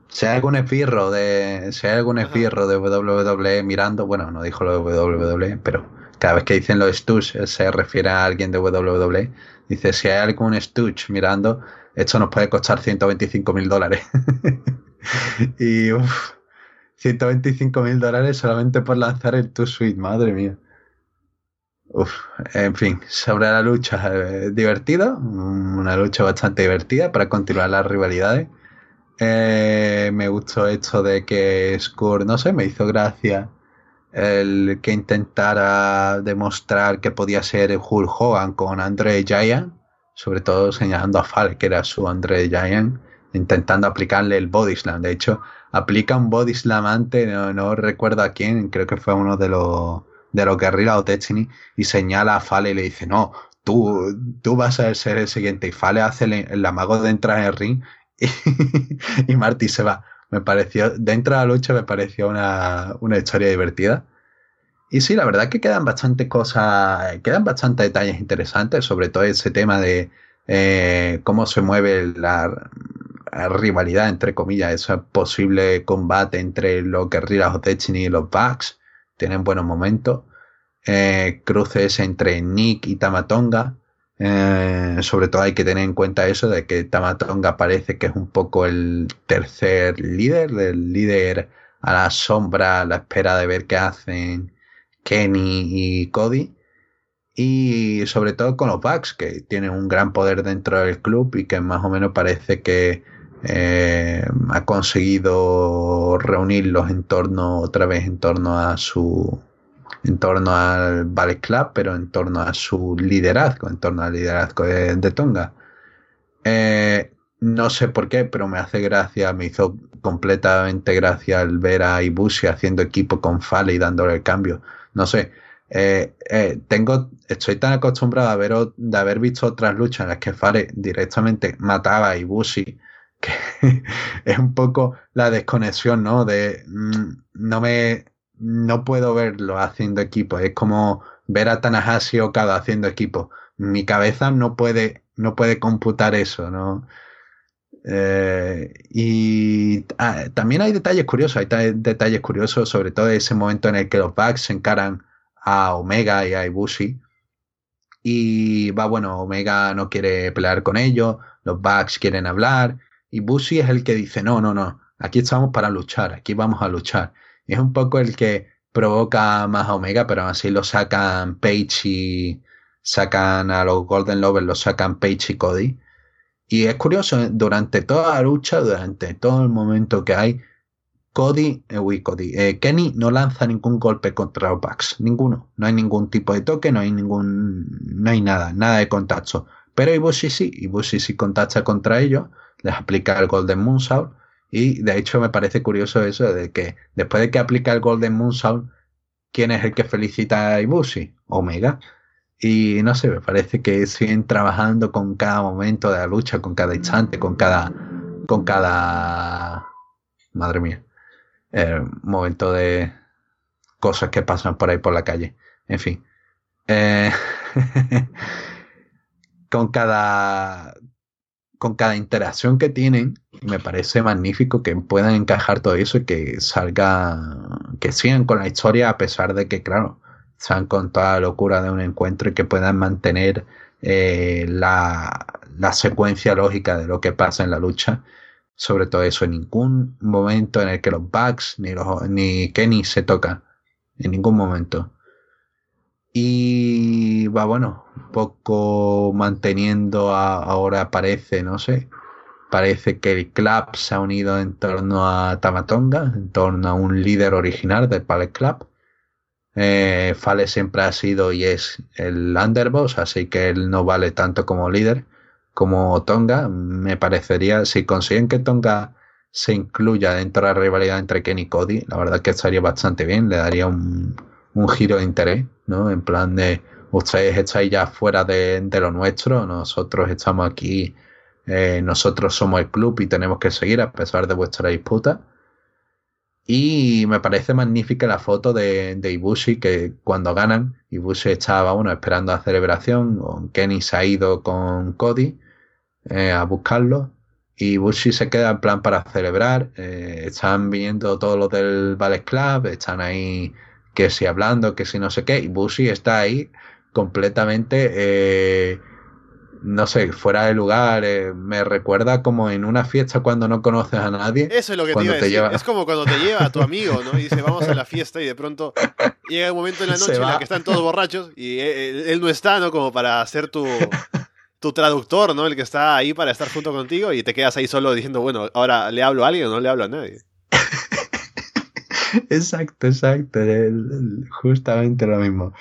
si hay algún esbirro de. Si hay algún esbirro de WWE mirando, bueno, no dijo lo de WWE, pero cada vez que dicen los Stutch eh, se refiere a alguien de WWE. Dice: si hay algún Stutch mirando, esto nos puede costar 125 mil dólares. [LAUGHS] y uff, 125 mil dólares solamente por lanzar el Two Suite, madre mía. Uf, en fin, sobre la lucha, eh, divertida, una lucha bastante divertida para continuar las rivalidades. Eh, me gustó esto de que Skur, no sé, me hizo gracia el que intentara demostrar que podía ser Hulk Hogan con Andre Giant, sobre todo señalando a Falk, que era su Andre Giant, intentando aplicarle el body slam. De hecho, aplica un body slam antes, no, recuerdo a quién, creo que fue uno de los de los guerrillas o Destiny, y señala a Fale y le dice, no, tú, tú vas a ser el siguiente. Y Fale hace el, amago de entrar en el ring [LAUGHS] y, Marty se va. Me pareció, dentro de la lucha me pareció una, una historia divertida. Y sí, la verdad que quedan bastante cosas, quedan bastantes detalles interesantes, sobre todo ese tema de eh, cómo se mueve la, rivalidad, entre comillas, ese posible combate entre los guerrillas of y los Bucks. Tienen buenos momentos. Eh, cruces entre Nick y Tamatonga. Eh, sobre todo hay que tener en cuenta eso de que Tamatonga parece que es un poco el tercer líder, del líder a la sombra, a la espera de ver qué hacen Kenny y Cody. Y sobre todo con los Bucks, que tienen un gran poder dentro del club y que más o menos parece que eh, ha conseguido reunirlos en torno, otra vez en torno a su, en torno al Ballet Club, pero en torno a su liderazgo, en torno al liderazgo de, Tonga. Eh, no sé por qué, pero me hace gracia, me hizo completamente gracia el ver a Ibushi haciendo equipo con Fale y dándole el cambio. No sé, eh, eh, tengo, estoy tan acostumbrado a ver, de haber visto otras luchas en las que Fale directamente mataba a Ibushi que [LAUGHS] es un poco la desconexión, ¿no? De mm, no me no puedo verlo haciendo equipo. Es como ver a Tanahashi Okada haciendo equipo. Mi cabeza no puede, no puede computar eso, ¿no? Eh, y ah, también hay detalles curiosos, hay detalles curiosos, sobre todo ese momento en el que los Bucks se encaran a Omega y a Ibushi. Y va, bueno, Omega no quiere pelear con ellos, los Bucks quieren hablar, y Bushi es el que dice, no, no, no, aquí estamos para luchar, aquí vamos a luchar. Es un poco el que provoca más a Omega, pero así lo sacan Page y sacan a los Golden Lovers, lo sacan Page y Cody. Y es curioso, ¿eh? durante toda la lucha, durante todo el momento que hay, Cody, eh, uy, Cody, eh, Kenny no lanza ningún golpe contra Bucks, ninguno. No hay ningún tipo de toque, no hay ningún, no hay nada, nada de contacto. Pero Ibushi sí, Ibushi sí contacta contra ellos les aplica el Golden Moonsault. Y de hecho me parece curioso eso de que después de que aplica el Golden Moonsault, ¿quién es el que felicita a Ibushi? Omega. Y no sé, me parece que siguen trabajando con cada momento de la lucha, con cada instante, con cada. con cada. madre mía. Eh, momento de cosas que pasan por ahí por la calle. En fin. Eh, [LAUGHS] con cada con cada interacción que tienen, me parece magnífico que puedan encajar todo eso y que salga, que sigan con la historia a pesar de que, claro, sean con toda la locura de un encuentro y que puedan mantener eh, la, la, secuencia lógica de lo que pasa en la lucha. Sobre todo eso, en ningún momento en el que los Bugs ni, los, ni Kenny se tocan. En ningún momento. Y va, bueno, poco manteniendo ahora parece, no sé, parece que el club se ha unido en torno a Tamatonga, en torno a un líder original del Palette Club. Eh, Fale siempre ha sido y es el underboss, así que él no vale tanto como líder como Tonga. Me parecería, si consiguen que Tonga se incluya dentro de la rivalidad entre Ken y Cody, la verdad que estaría bastante bien, le daría un, un giro de interés, ¿no? En plan de, ustedes estáis ya fuera de, lo nuestro, nosotros estamos aquí, eh, nosotros somos el club y tenemos que seguir a pesar de vuestra disputa. Y me parece magnífica la foto de, de Ibushi que cuando ganan, Ibushi estaba bueno, esperando la celebración, Kenny se ha ido con Cody eh, a buscarlo. Y Ibushi se queda en plan para celebrar. Eh, están viniendo todos los del Ballet Club, están ahí que si hablando, que si no sé qué, y Bushi está ahí completamente, eh, no sé, fuera de lugar, eh, me recuerda como en una fiesta cuando no conoces a nadie. Eso es lo que te iba a decir. Es como cuando te lleva a tu amigo, ¿no? Y dice, vamos a la fiesta y de pronto llega un momento en la [LAUGHS] noche en la que están todos borrachos y eh, él, no está, ¿no? Como para ser tu, tu traductor, ¿no? El que está ahí para estar junto contigo y te quedas ahí solo diciendo, bueno, ahora le hablo a alguien o no le hablo a nadie. [LAUGHS] exacto, exacto. justamente lo mismo.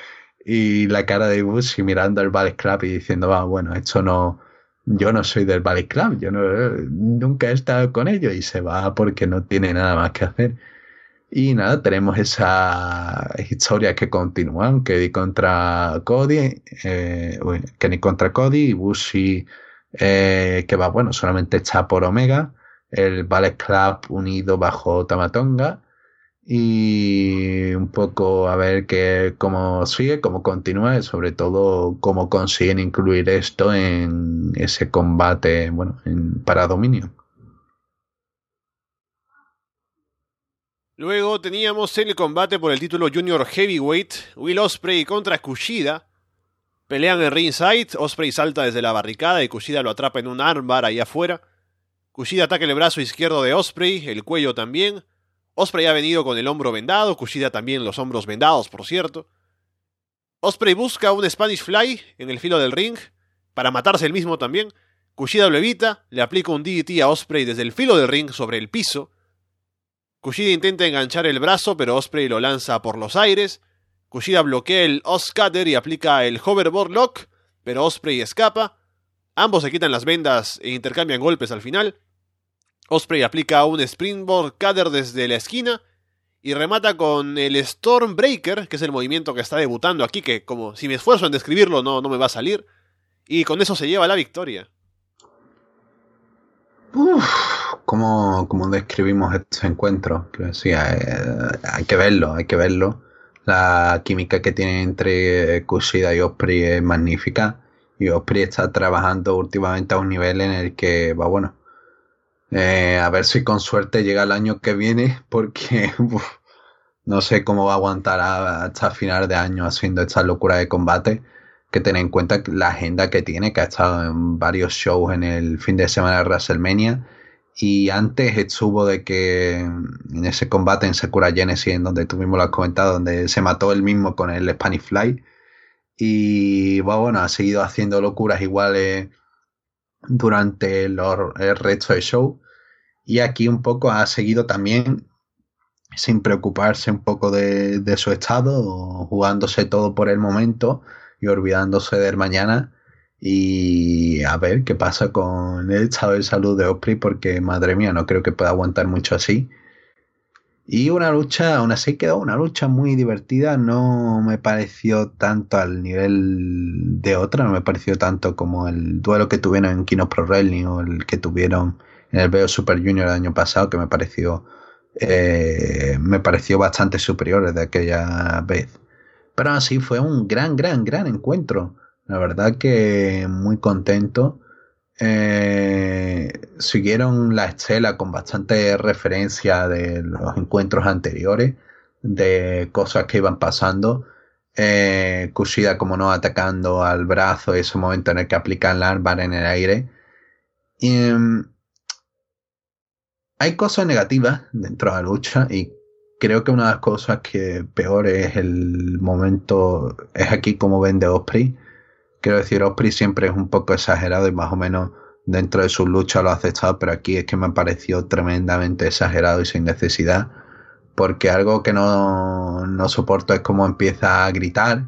Y la cara de Bushi mirando al Ballet Club y diciendo, ah, bueno, esto no. Yo no soy del Ballet Club, yo nunca he estado con ellos y se va porque no tiene nada más que hacer. Y nada, tenemos esa historia que continúan, Kenny contra Cody, eh, Kenny contra Cody y Bushi eh, que va, bueno, solamente está por Omega, el Ballet Club unido bajo Tamatonga y un poco a ver que, cómo sigue, cómo continúa y sobre todo cómo consiguen incluir esto en ese combate bueno, en, para dominio. Luego teníamos el combate por el título Junior Heavyweight, Will Osprey contra Kushida. Pelean en ringside, Osprey salta desde la barricada y Kushida lo atrapa en un armbar ahí afuera. Kushida ataca el brazo izquierdo de Osprey, el cuello también. Osprey ha venido con el hombro vendado, Kushida también los hombros vendados, por cierto. Osprey busca un Spanish Fly en el filo del ring, para matarse el mismo también. Kushida lo evita, le aplica un DDT a Osprey desde el filo del ring sobre el piso. Kushida intenta enganchar el brazo, pero Osprey lo lanza por los aires. Kushida bloquea el Oscutter y aplica el Hoverboard Lock, pero Osprey escapa. Ambos se quitan las vendas e intercambian golpes al final. Osprey aplica un Springboard Cutter desde la esquina y remata con el Stormbreaker, que es el movimiento que está debutando aquí, que como si me esfuerzo en describirlo no, no me va a salir. Y con eso se lleva la victoria. Uf, ¿cómo, describimos este encuentro? Que decía, eh, hay que verlo, hay que verlo. La química que tiene entre Kushida y Osprey es magnífica. Y Osprey está trabajando últimamente a un nivel en el que va bueno eh, a ver si con suerte llega el año que viene, porque [LAUGHS] no sé cómo va a aguantar hasta final de año haciendo esta locura de combate. Que tener en cuenta la agenda que tiene, que ha estado en varios shows en el fin de semana de WrestleMania. Y antes estuvo de que en ese combate en Sakura Genesis, en donde tú mismo lo has comentado, donde se mató él mismo con el Spanish Fly. Y bueno, ha seguido haciendo locuras iguales durante el resto del show. Y aquí un poco ha seguido también sin preocuparse un poco de, su estado, jugándose todo por el momento y olvidándose del mañana. Y a ver qué pasa con el estado de salud de Osprey, porque madre mía, no creo que pueda aguantar mucho así. Y una lucha, aún así quedó una lucha muy divertida, no me pareció tanto al nivel de otra, no me pareció tanto como el duelo que tuvieron en Kino Pro Wrestling o el que tuvieron en el Veo Super Junior el año pasado, que me pareció, eh, me pareció bastante superior desde aquella vez. Pero así fue un gran, gran, gran encuentro. La verdad que muy contento. Eh, siguieron la estela con bastante referencia de los encuentros anteriores, de cosas que iban pasando. Eh, Kushida, como no, atacando al brazo, ese momento en el que aplican la arma en el aire. Y, em, hay cosas negativas dentro de la lucha y creo que una de las cosas que peor es el momento, es aquí como vende Osprey Quiero decir, Osprey siempre es un poco exagerado y más o menos dentro de su lucha lo ha aceptado, pero aquí es que me pareció tremendamente exagerado y sin necesidad, porque algo que no, no soporto es como empieza a gritar,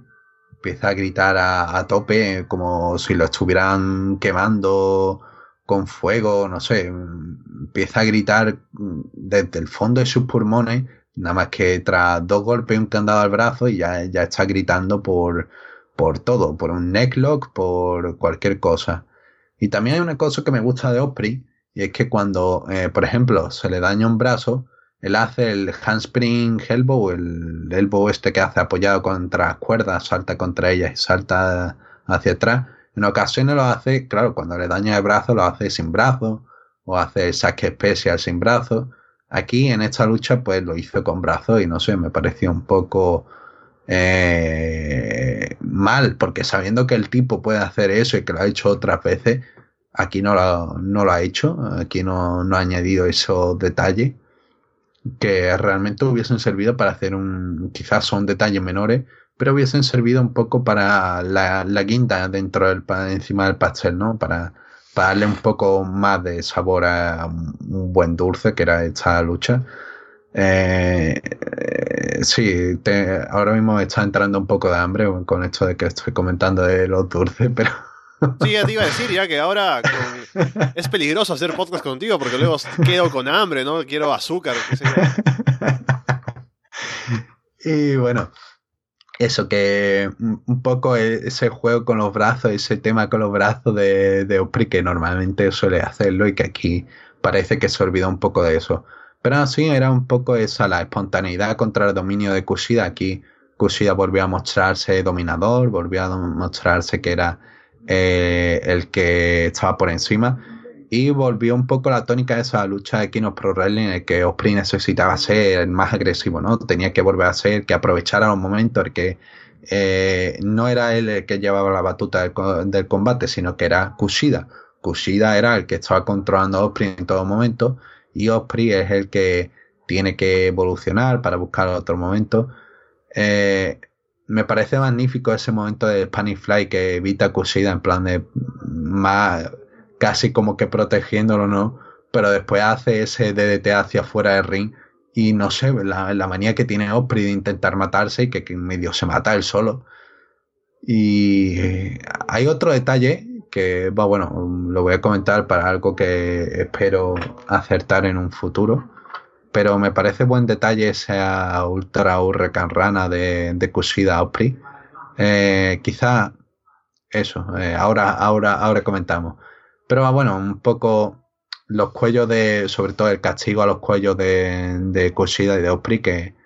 empieza a gritar a, tope, como si lo estuvieran quemando con fuego, no sé, empieza a gritar desde el fondo de sus pulmones, nada más que tras dos golpes un candado al brazo y ya, ya está gritando por por todo, por un necklock, por cualquier cosa. Y también hay una cosa que me gusta de Osprey, y es que cuando, eh, por ejemplo, se le daña un brazo, él hace el handspring elbow, el elbow este que hace apoyado contra las cuerdas, salta contra ellas y salta hacia atrás. En ocasiones lo hace, claro, cuando le daña el brazo lo hace sin brazo, o hace saque especial sin brazo. Aquí en esta lucha pues lo hizo con brazo y no sé, me pareció un poco eh, mal, porque sabiendo que el tipo puede hacer eso y que lo ha hecho otras veces, aquí no lo, ha hecho, aquí no, ha añadido esos detalles que realmente hubiesen servido para hacer un, quizás son detalles menores, pero hubiesen servido un poco para la, guinda dentro del, encima del pastel, ¿no? Para, para darle un poco más de sabor a un buen dulce que era esta lucha. Eh, sí, ahora mismo está entrando un poco de hambre con esto de que estoy comentando de los dulces, pero... Sí, ya te iba a decir ya que ahora es peligroso hacer podcast contigo porque luego quedo con hambre, ¿no? Quiero azúcar. y bueno, eso que un poco e, ese juego con los brazos, ese tema con los brazos de, de Opry que normalmente suele hacerlo y que aquí parece que se olvida un poco de eso. Pero así era un poco esa la espontaneidad contra el dominio de Kushida. Aquí Kushida volvió a mostrarse dominador, volvió a mostrarse que era eh, el que estaba por encima. Y volvió un poco la tónica de esa lucha de Kino Pro Wrestling en el que Osprey necesitaba ser el más agresivo, ¿no? Tenía que volver a ser, que aprovechara los momentos, el que eh, no era él el que llevaba la batuta del, del, combate, sino que era Kushida. Kushida era el que estaba controlando a Osprey en todo momento y Osprey es el que tiene que evolucionar para buscar otro momento. Eh, me parece magnífico ese momento de Spanish Fly que evita Kushida en plan de más casi como que protegiéndolo, ¿no? Pero después hace ese DDT hacia afuera del ring y no sé, la, la manía que tiene Osprey de intentar matarse y que, que medio se mata él solo. Y hay otro detalle que, va, bueno, lo voy a comentar para algo que espero acertar en un futuro. Pero me parece buen detalle esa Ultra Hurricane Rana de, de Kushida Osprey. Eh, quizá eso, eh, ahora, ahora, ahora comentamos. Pero bueno, un poco los cuellos de, sobre todo el castigo a los cuellos de, de Kushida y de Osprey que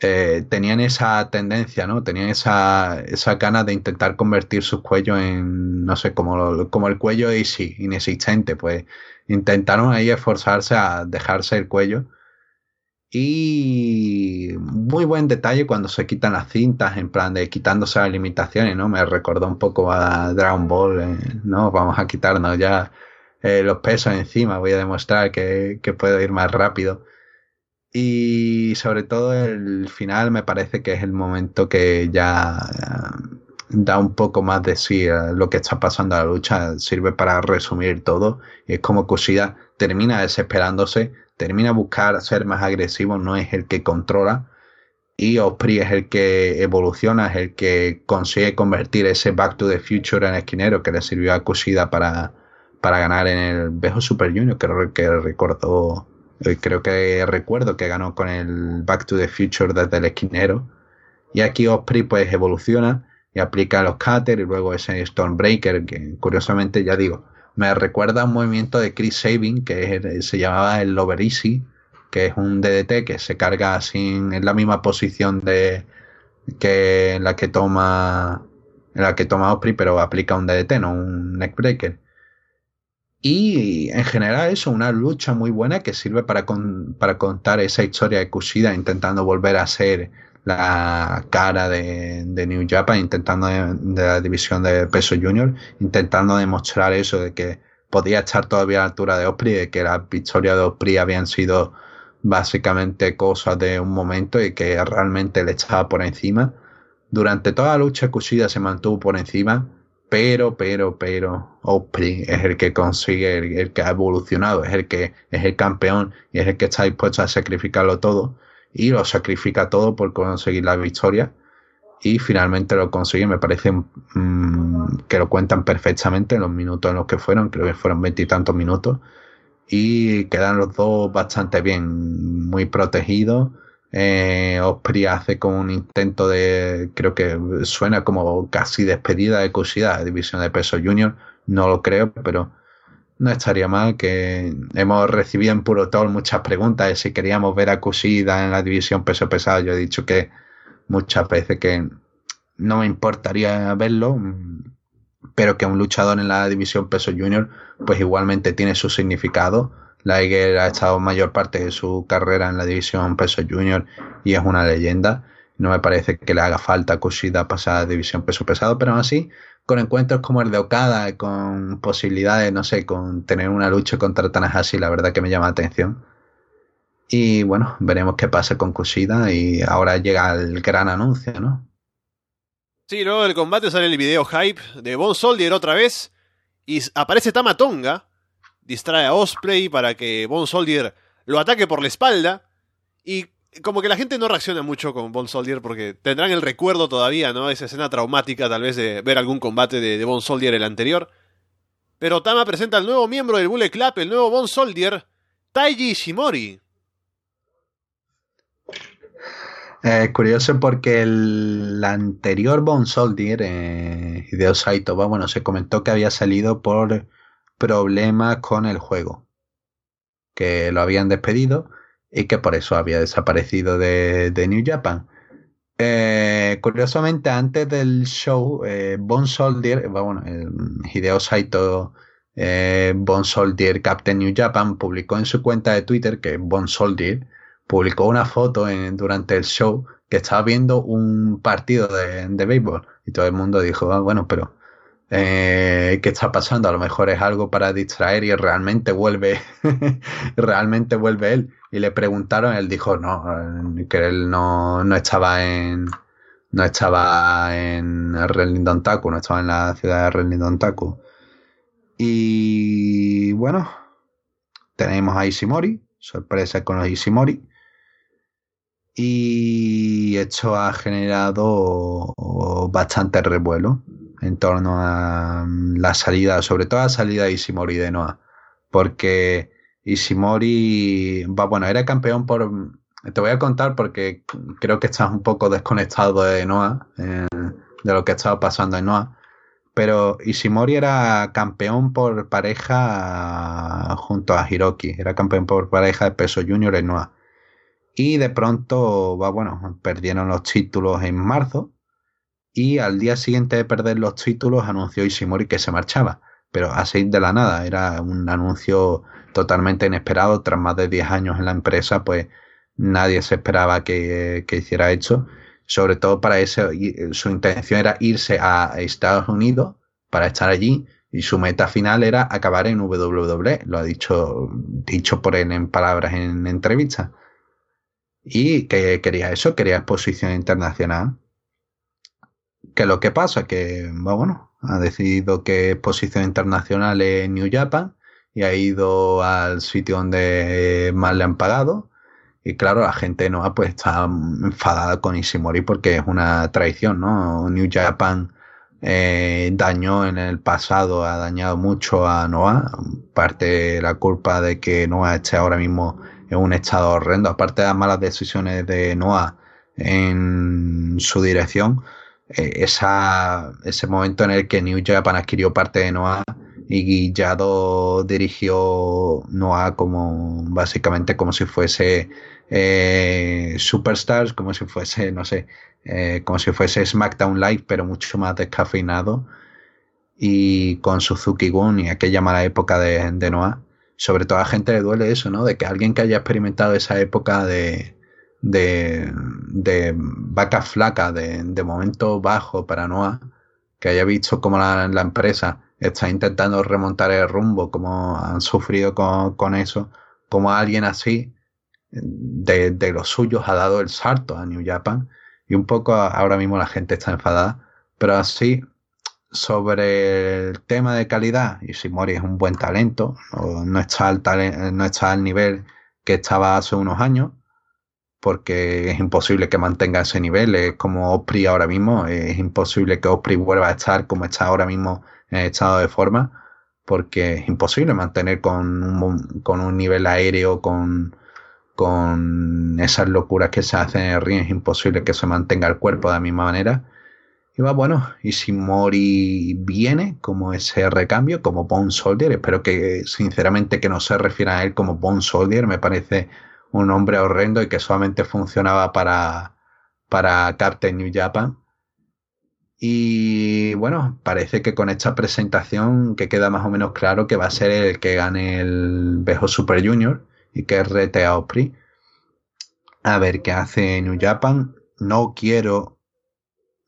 eh, tenían esa tendencia, ¿no? Tenían esa, esa ganas de intentar convertir sus cuellos en, no sé, como, como el cuello easy, inexistente, pues intentaron ahí esforzarse a dejarse el cuello. Y muy buen detalle cuando se quitan las cintas, en plan de quitándose las limitaciones, ¿no? Me recordó un poco a Dragon Ball, eh, ¿no? Vamos a quitarnos ya eh, los pesos encima, voy a demostrar que, que puedo ir más rápido. Y sobre todo el final me parece que es el momento que ya eh, da un poco más de sí lo que está pasando a la lucha. Sirve para resumir todo. Y es como Kushida termina desesperándose, termina a buscar ser más agresivo, no es el que controla. Y Osprey es el que evoluciona, es el que consigue convertir ese Back to the Future en esquinero que le sirvió a Kushida para, para ganar en el Bejo Super Junior, creo que recordó creo que recuerdo que ganó con el Back to the Future desde el esquinero. Y aquí Osprey pues evoluciona y aplica los cutter y luego ese Stormbreaker que curiosamente ya digo, me recuerda a un movimiento de Chris Sabin que se llamaba el Lover Easy, que es un DDT que se carga sin, en la misma posición de que la que toma la que toma Osprey, pero aplica un DDT, no un neckbreaker. Y en general eso, una lucha muy buena que sirve para, para contar esa historia de Kushida intentando volver a ser la cara de, New Japan, intentando de, la división de peso junior, intentando demostrar eso de que podía estar todavía a la altura de Osprey, de que las victorias de Osprey habían sido básicamente cosas de un momento y que realmente le estaba por encima. Durante toda la lucha Kushida se mantuvo por encima pero, pero, pero, Osprey es el que consigue, el, que ha evolucionado, es el que es el campeón y es el que está dispuesto a sacrificarlo todo y lo sacrifica todo por conseguir la victoria y finalmente lo consigue. Me parece mm, que lo cuentan perfectamente en los minutos en los que fueron, creo que fueron veintitantos minutos y quedan los dos bastante bien, muy protegidos eh, Osprey hace como un intento de, creo que suena como casi despedida de Kushida, división de peso junior, no lo creo, pero no estaría mal que hemos recibido en Puro Tol muchas preguntas de si queríamos ver a Kushida en la división peso pesado. Yo he dicho que muchas veces que no me importaría verlo, pero que un luchador en la división peso junior pues igualmente tiene su significado Liger ha estado mayor parte de su carrera en la división peso junior y es una leyenda. No me parece que le haga falta a Kushida pasar a división peso pesado, pero aún así, con encuentros como el de Okada, con posibilidades, no sé, con tener una lucha contra Tanahashi, la verdad que me llama la atención. Y bueno, veremos qué pasa con Kushida y ahora llega el gran anuncio, ¿no? Sí, luego del combate sale el video hype de Bon Soldier otra vez y aparece Tamatonga distrae a Osprey para que Bon Soldier lo ataque por la espalda. Y como que la gente no reacciona mucho con Bon Soldier porque tendrán el recuerdo todavía, ¿no? Esa escena traumática tal vez de ver algún combate de, Bon Soldier el anterior. Pero Tama presenta al nuevo miembro del Bullet Club, el nuevo Bon Soldier, Taiji Shimori. Es curioso porque el anterior Bon Soldier, eh, Hideo Saito, bueno, se comentó que había salido por problemas con el juego, que lo habían despedido y que por eso había desaparecido de, New Japan. Eh, curiosamente, antes del show, eh, Bon Soldier, bueno, Hideo Saito, eh, Bon Soldier Captain New Japan, publicó en su cuenta de Twitter que Bon Soldier publicó una foto durante el show que estaba viendo un partido de, de béisbol y todo el mundo dijo, ah, bueno, pero Eh, ¿Qué está pasando? A lo mejor es algo para distraer y realmente vuelve, [LAUGHS] realmente vuelve él. Y le preguntaron, él dijo no, que él no, no estaba en, no estaba en Renlindon Taku, no estaba en la ciudad de Renlindon Taku. Y bueno, tenemos a Ishimori, sorpresa con los Ishimori. Y esto ha generado bastante revuelo en torno a la salida, sobre todo la salida de Ishimori de Noah. Porque Ishimori, va, bueno, era campeón por... Te voy a contar porque creo que estás un poco desconectado de Noah, eh, de lo que estaba pasando en Noah. Pero Ishimori era campeón por pareja junto a Hiroki. Era campeón por pareja de peso junior en Noah. Y de pronto, va, bueno, perdieron los títulos en marzo. Y al día siguiente de perder los títulos anunció Ishimori que se marchaba. Pero así de la nada. Era un anuncio totalmente inesperado. Tras más de 10 años en la empresa, pues nadie se esperaba que, hiciera esto sobre todo para eso, su intención era irse a Estados Unidos para estar allí y su meta final era acabar en WWE, lo ha dicho, dicho por él en palabras en entrevistas. Y que quería eso, quería exposición internacional. Que lo que pasa que, bueno, ha decidido que exposición internacional es New Japan y ha ido al sitio donde más le han pagado y claro, la gente no pues está enfadada con Ishimori porque es una traición, ¿no? New Japan eh, dañó en el pasado, ha dañado mucho a Noah. Parte de la culpa de que Noah esté ahora mismo en un estado horrendo, aparte de las malas decisiones de Noah en su dirección, esa, ese momento en el que New Japan adquirió parte de Noah y Guillado dirigió Noah como básicamente como si fuese eh, Superstars, como si fuese, no sé, eh, como si fuese SmackDown Live, pero mucho más descafeinado. Y con Suzuki Gun y aquella mala época de, de Noah. Sobre todo a la gente le duele eso, ¿no? De que alguien que haya experimentado esa época de, de, vaca flaca, de, momento bajo para Noah, que haya visto cómo la, empresa está intentando remontar el rumbo, como han sufrido con, con eso, como alguien así de, de, los suyos ha dado el salto a New Japan y un poco ahora mismo la gente está enfadada, pero así sobre el tema de calidad, y si Mori es un buen talento, no, está al no está al nivel que estaba hace unos años, porque es imposible que mantenga ese nivel, es como Osprey ahora mismo, es imposible que Osprey vuelva a estar como está ahora mismo en estado de forma, porque es imposible mantener con un, con un nivel aéreo, con con esas locuras que se hacen en el ring, es imposible que se mantenga el cuerpo de la misma manera. Y va bueno, y si Mori viene como ese recambio, como Bone Soldier, espero que sinceramente que no se refiera a él como Bone Soldier, me parece un hombre horrendo y que solamente funcionaba para, para Captain New Japan. Y bueno, parece que con esta presentación que queda más o menos claro que va a ser el que gane el Bejo Super Junior y que rete a Osprey. A ver qué hace New Japan. No quiero,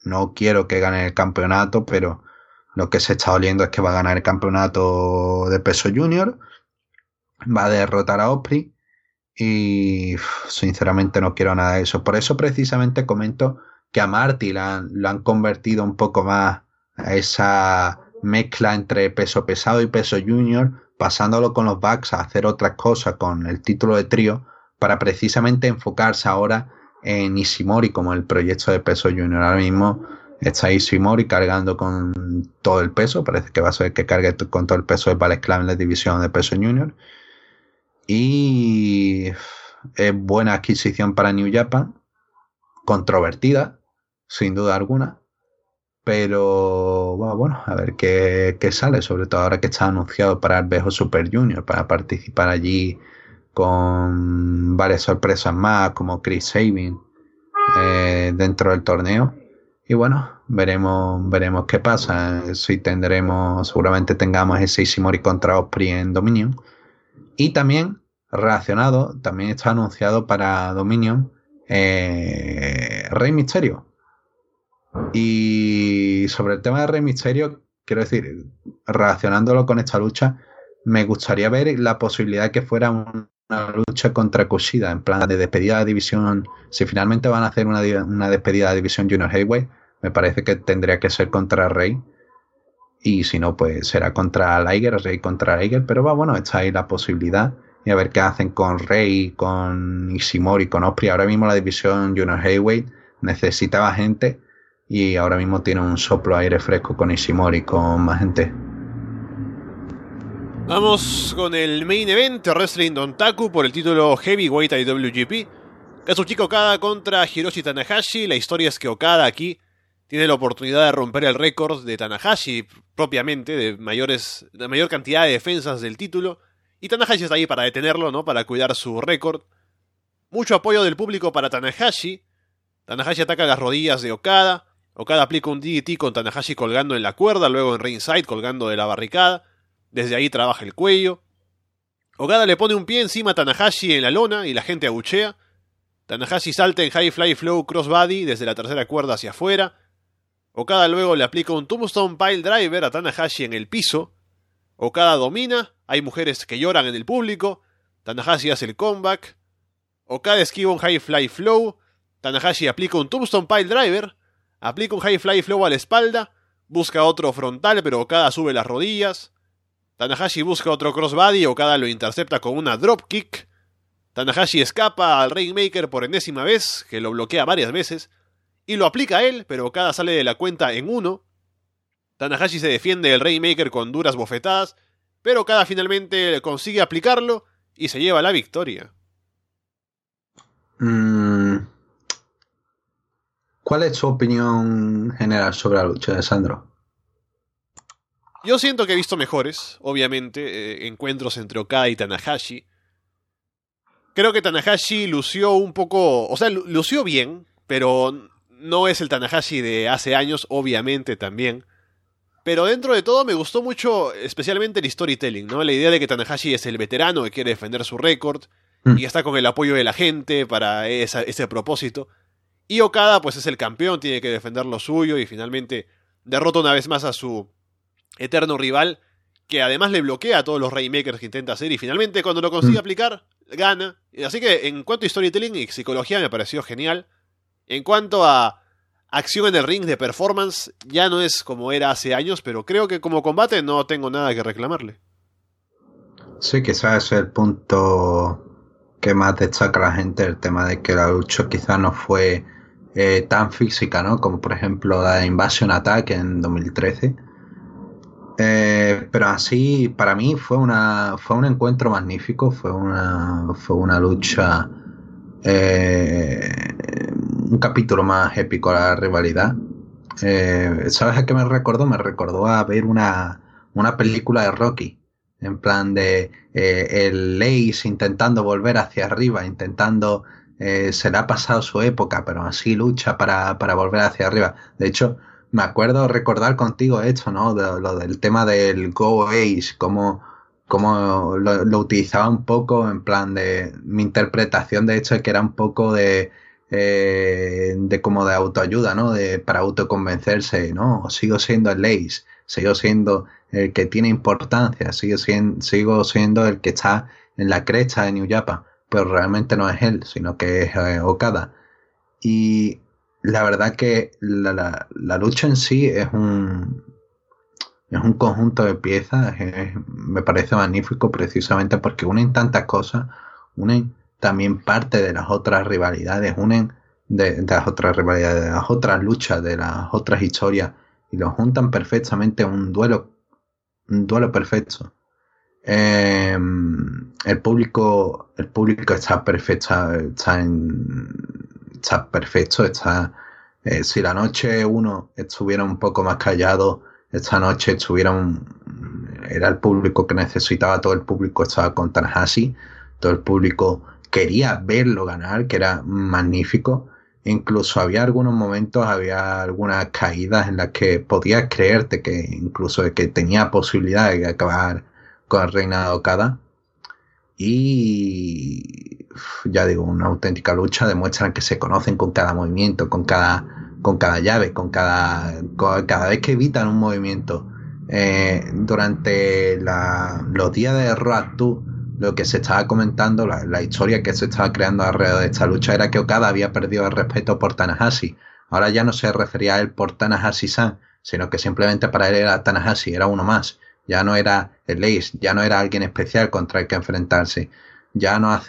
no quiero que gane el campeonato, pero lo que se está oliendo es que va a ganar el campeonato de peso junior. Va a derrotar a Osprey. Y sinceramente no quiero nada de eso. Por eso precisamente comento que a Marty lo han convertido un poco más a esa mezcla entre peso pesado y peso junior pasándolo con los Bucks a hacer otras cosas con el título de trío para precisamente enfocarse ahora en Ishimori como el proyecto de peso junior. Ahora mismo está Ishimori cargando con todo el peso, parece que va a ser que cargue con todo el peso de Ballet Club en la división de peso junior. Y es buena adquisición para New Japan, controvertida, sin duda alguna, pero bueno, a ver qué, sale, sobre todo ahora que está anunciado para el Bejo Super Junior, para participar allí con varias sorpresas más, como Chris Sabin eh, dentro del torneo. Y bueno, veremos, veremos qué pasa. Si tendremos, seguramente tengamos ese Ishimori contra Osprey en Dominion. Y también, relacionado, también está anunciado para Dominion eh, Rey Misterio y sobre el tema de Rey Misterio, quiero decir, relacionándolo con esta lucha, me gustaría ver la posibilidad que fuera una lucha contra Kushida, en plan de despedida de división. Si finalmente van a hacer una, despedida de división Junior Heavyweight, me parece que tendría que ser contra Rey. Y si no, pues será contra Liger, Rey contra Liger. Pero va, bueno, está ahí la posibilidad. Y a ver qué hacen con Rey, con Ishimori, con Osprey. Ahora mismo la división Junior Heavyweight necesitaba gente. Y ahora mismo tiene un soplo aire fresco con Ishimori, con más gente. Vamos con el main event, Wrestling Dontaku por el título Heavyweight IWGP. Kazuchika Okada contra Hiroshi Tanahashi. La historia es que Okada aquí tiene la oportunidad de romper el récord de Tanahashi propiamente, de, mayores, de mayor cantidad de defensas del título. Y Tanahashi está ahí para detenerlo, ¿no? Para cuidar su récord. Mucho apoyo del público para Tanahashi. Tanahashi ataca las rodillas de Okada. Okada aplica un DDT con Tanahashi colgando en la cuerda, luego en ringside colgando de la barricada. Desde ahí trabaja el cuello. Okada le pone un pie encima a Tanahashi en la lona y la gente abuchea. Tanahashi salta en High Fly Flow Crossbody desde la tercera cuerda hacia afuera. Okada luego le aplica un Tombstone Pile Driver a Tanahashi en el piso. Okada domina, hay mujeres que lloran en el público. Tanahashi hace el comeback. Okada esquiva un High Fly Flow. Tanahashi aplica un Tombstone Pile Driver. Aplica un High Fly Flow a la espalda. Busca otro frontal, pero Okada sube las rodillas. Tanahashi busca otro crossbody, Okada lo intercepta con una dropkick. Tanahashi escapa al Rainmaker por enésima vez, que lo bloquea varias veces, y lo aplica a él, pero Okada sale de la cuenta en uno. Tanahashi se defiende del Rainmaker con duras bofetadas, pero Okada finalmente consigue aplicarlo y se lleva la victoria. Mm. ¿Cuál es tu opinión general sobre la lucha de Sandro? Yo siento que he visto mejores, obviamente, eh, encuentros entre Okada y Tanahashi. Creo que Tanahashi lució un poco, o sea, lució bien, pero no es el Tanahashi de hace años, obviamente también. Pero dentro de todo me gustó mucho, especialmente el storytelling, ¿no? La idea de que Tanahashi es el veterano que quiere defender su récord mm. y está con el apoyo de la gente para ese propósito. Y Okada, pues es el campeón, tiene que defender lo suyo y finalmente derrota una vez más a su eterno rival, que además le bloquea a todos los Rainmakers que intenta hacer y finalmente cuando lo consigue mm. aplicar, gana. Así que en cuanto a storytelling y psicología me pareció genial. En cuanto a acción en el ring de performance, ya no es como era hace años, pero creo que como combate no tengo nada que reclamarle. Sí, quizás es el punto que más destaca la gente, el tema de que la lucha quizás no fue eh, tan física, ¿no? Como por ejemplo la Invasion Attack en 2013 eh, pero así, para mí fue una fue un encuentro magnífico, fue una fue una lucha, eh, un capítulo más épico a la rivalidad. Eh, ¿Sabes a qué me recordó? Me recordó a ver una, una película de Rocky, en plan de el Lace intentando volver hacia arriba, intentando se le ha pasado su época, pero así lucha para, para volver hacia arriba. De hecho, me acuerdo recordar contigo esto, ¿no? De, lo del tema del Go Ace, cómo, cómo lo, utilizaba un poco en plan de mi interpretación de hecho que era un poco de eh, de como de autoayuda, ¿no? De para autoconvencerse, ¿no? Sigo siendo el Ace, sigo siendo el que tiene importancia, sigo siendo, sigo siendo el que está en la cresta de New Japan, pero realmente no es él, sino que es eh, Okada. Y la verdad que la, la, lucha en sí es un, es un conjunto de piezas, me parece magnífico precisamente porque unen tantas cosas, unen también parte de las otras rivalidades, unen de, las otras rivalidades, de las otras luchas, de las otras historias y lo juntan perfectamente en un duelo, un duelo perfecto. Em, el público, el público está perfecto, está en, está perfecto, está... Eh, si la noche uno estuviera un poco más callado, esta noche estuviera era el público que necesitaba, todo el público estaba con Tanahashi, todo el público quería verlo ganar, que era magnífico. Incluso había algunos momentos, había algunas caídas en las que podías creerte que incluso que tenía posibilidad de acabar con el reinado cada Y ya digo, una auténtica lucha, demuestran que se conocen con cada movimiento, con cada, con cada llave, con cada, cada vez que evitan un movimiento, eh, durante los días de 2, lo que se estaba comentando, la, historia que se estaba creando alrededor de esta lucha era que Okada había perdido el respeto por Tanahashi. Ahora ya no se refería a él por Tanahashi-san, sino que simplemente para él era Tanahashi, era uno más. Ya no era el Ace, ya no era alguien especial contra el que enfrentarse. Ya no,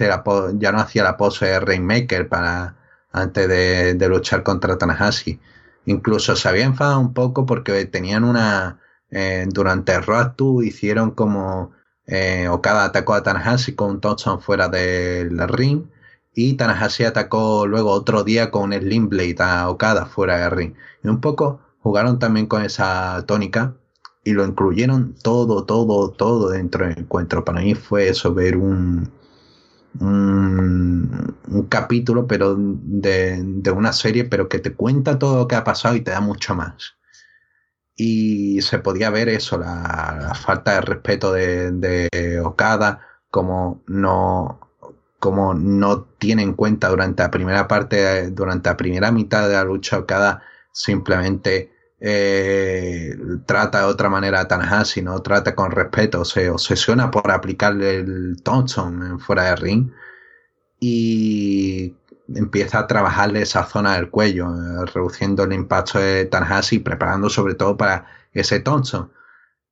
ya no hacía la pose de Rainmaker para antes de, luchar contra Tanahashi. Incluso se había enfadado un poco porque tenían una... Eh, durante el Road 2 hicieron como... Eh, Okada atacó a Tanahashi con un fuera del ring y Tanahashi atacó luego otro día con un Slim Blade a Okada fuera del ring. Y un poco jugaron también con esa tónica y lo incluyeron todo, todo, todo dentro del encuentro. Para mí fue eso, ver un, un, capítulo pero de, una serie, pero que te cuenta todo lo que ha pasado y te da mucho más. Y se podía ver eso, la, falta de respeto de, Okada, como no, como no tiene en cuenta durante la primera parte, durante la primera mitad de la lucha Okada simplemente eh, trata de otra manera a Tanahashi, no trata con respeto, se obsesiona por aplicarle el Thompson fuera de ring. Y empieza a trabajarle esa zona del cuello, eh, reduciendo el impacto de Tanahashi, preparando sobre todo para ese Thompson.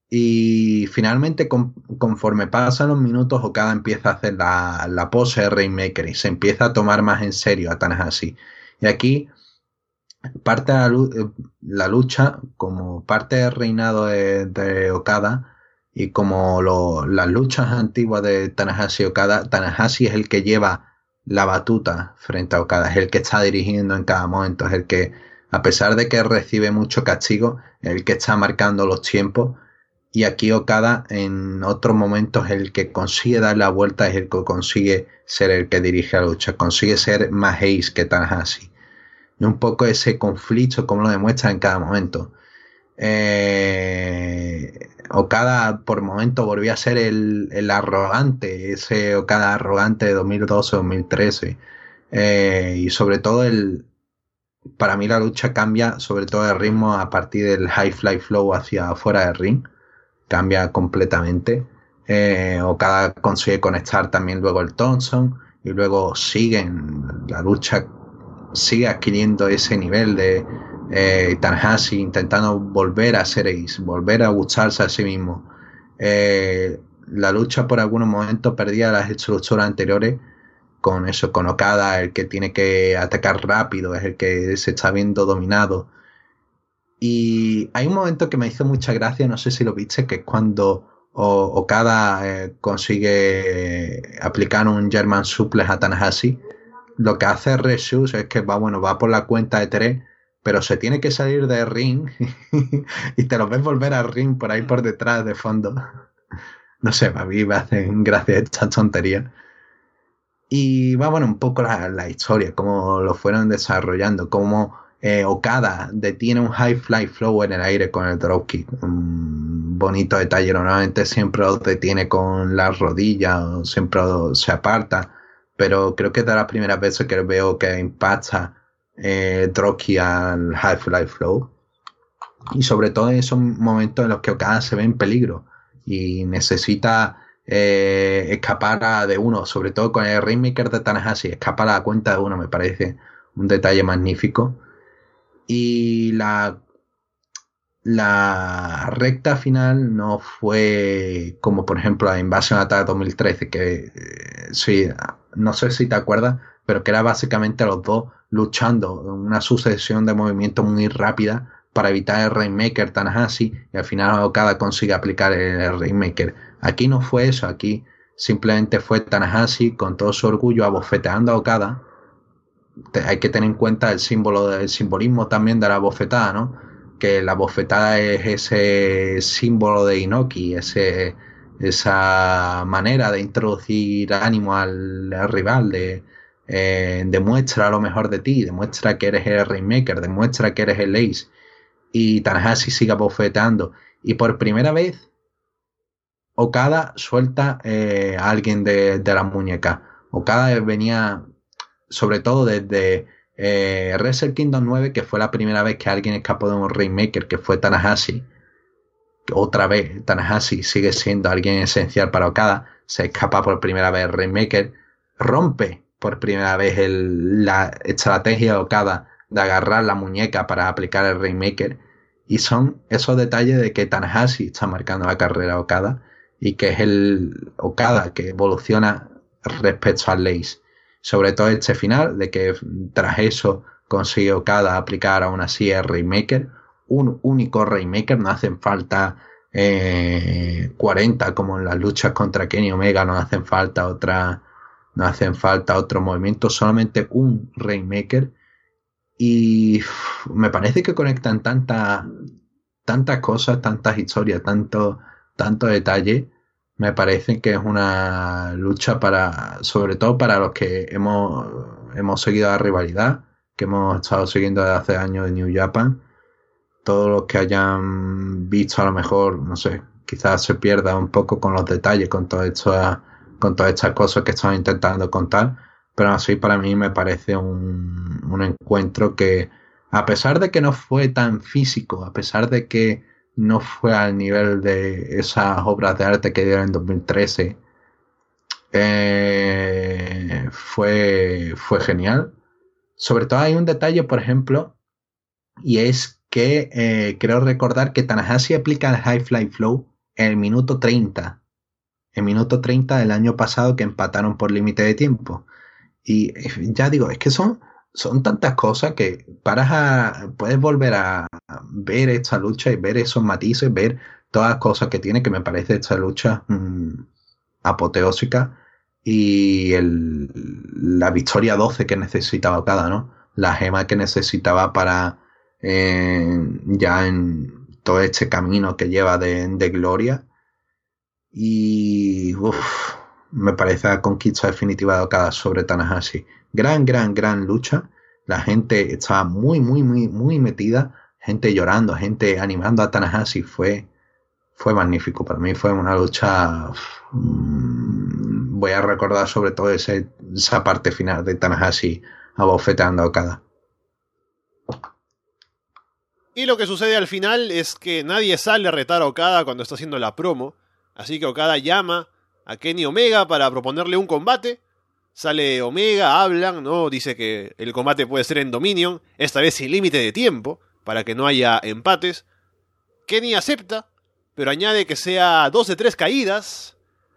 Y finalmente, conforme pasan los minutos, Okada empieza a hacer la, la pose de Rainmaker y se empieza a tomar más en serio a Tanahashi. Y aquí parte de eh, la, lucha como parte del reinado de, Okada y como las luchas antiguas de Tanahashi Okada, Tanahashi es el que lleva la batuta frente a Okada, es el que está dirigiendo en cada momento, es el que, a pesar de que recibe mucho castigo, es el que está marcando los tiempos. Y aquí Okada en otros momentos es el que consigue dar la vuelta, es el que consigue ser el que dirige la lucha, consigue ser más ace que Tanahashi y un poco ese conflicto, como lo demuestra en cada momento. Eh, Okada por momento volvió a ser el, arrogante, ese Okada arrogante de 2012-2013. Eh, y sobre todo el, para mí la lucha cambia sobre todo el ritmo a partir del high fly flow hacia afuera del ring. Cambia completamente. Eh, Okada consigue conectar también luego el Thompson y luego siguen la lucha sigue adquiriendo ese nivel de eh, Tanahashi intentando volver a ser Ace, volver a gustarse a sí mismo. Eh, la lucha por algunos momentos perdía las estructuras anteriores con eso, con Okada, el que tiene que atacar rápido, es el que se está viendo dominado. Y hay un momento que me hizo mucha gracia, no sé si lo viste, que es cuando Okada eh, consigue aplicar un German Suplex a Tanahashi lo que hace Reshus es que va, bueno, va por la cuenta de tres, pero se tiene que salir de ring [LAUGHS] y te lo ves volver al ring por ahí por detrás de fondo. [LAUGHS] No sé, a mí me hacen gracia esta tontería. Y va, bueno, un poco la, historia, cómo lo fueron desarrollando, cómo eh, Okada detiene un high fly flow en el aire con el dropkick. Un bonito detalle, normalmente siempre lo detiene con la rodilla o siempre se aparta pero creo que es de las primeras veces que veo que impacta eh, al Half-Life Flow. Y sobre todo en esos momentos en los que Okada se ve en peligro y necesita eh, escapar de uno, sobre todo con el Rainmaker de Tanahashi, escapa a la cuenta de uno, me parece un detalle magnífico. Y la la recta final no fue como por ejemplo la invasión Attack 2013 que eh, sí no sé si te acuerdas pero que era básicamente los dos luchando en una sucesión de movimientos muy rápida para evitar el Rainmaker Tanahashi y al final Okada consigue aplicar el Rainmaker. Aquí no fue eso aquí simplemente fue Tanahashi con todo su orgullo abofeteando a Okada. Hay que tener en cuenta el símbolo del simbolismo también de la bofetada no que la bofetada es ese símbolo de Inoki, ese, esa manera de introducir ánimo al, rival, de eh, demuestra lo mejor de ti, demuestra que eres el Rainmaker, demuestra que eres el Ace. Y Tanahashi sigue bofeteando. Y por primera vez, Okada suelta eh, a alguien de, de la muñeca. Okada venía, sobre todo desde eh, Wrestle Kingdom 9, que fue la primera vez que alguien escapó de un Rainmaker, que fue Tanahashi, otra vez Tanahashi sigue siendo alguien esencial para Okada, se escapa por primera vez Rainmaker, rompe por primera vez la estrategia de Okada de agarrar la muñeca para aplicar el Rainmaker y son esos detalles de que Tanahashi está marcando la carrera Okada y que es el Okada que evoluciona respecto al Lace. Sobre todo este final, de que tras eso consigue Okada aplicar aún así el Rainmaker, un único Rainmaker, no hacen falta 40 eh, como en las luchas contra Kenny Omega, no hacen falta otra, no hacen falta otro movimiento, solamente un Rainmaker y me parece que conectan tantas tantas cosas, tantas historias, tanto, tanto detalle. Me parece que es una lucha para, sobre todo para los que hemos, hemos seguido la rivalidad, que hemos estado siguiendo desde hace años en New Japan todos los que hayan visto a lo mejor, no sé, quizás se pierda un poco con los detalles, con todo esto, con todas estas cosas que están intentando contar, pero así para mí me parece un, un encuentro que, a pesar de que no fue tan físico, a pesar de que no fue al nivel de esas obras de arte que dieron en 2013, eh, fue, fue genial. Sobre todo hay un detalle, por ejemplo, y es que eh, creo recordar que Tanahashi aplica el High Fly Flow en el minuto 30. En minuto 30 del año pasado que empataron por límite de tiempo. Y eh, ya digo, es que son, son tantas cosas que paras a, puedes volver a ver esta lucha y ver esos matices, ver todas las cosas que tiene, que me parece esta lucha mm, apoteósica y la victoria 12 que necesitaba cada, ¿no? La gema que necesitaba para ya en todo este camino que lleva de, gloria. Y me parece la conquista definitiva de Okada sobre Tanahashi. Gran, gran, gran lucha. La gente estaba muy, muy, muy, muy metida. Gente llorando, gente animando a Tanahashi. Fue, fue magnífico. Para mí fue una lucha. Mm, voy a recordar sobre todo esa parte final de Tanahashi abofeteando a Okada. Y lo que sucede al final es que nadie sale a retar a Okada cuando está haciendo la promo. Así que Okada llama a Kenny Omega para proponerle un combate. Sale Omega, hablan, ¿no? Dice que el combate puede ser en Dominion, esta vez sin límite de tiempo, para que no haya empates. Kenny acepta, pero añade que sea dos de tres caídas.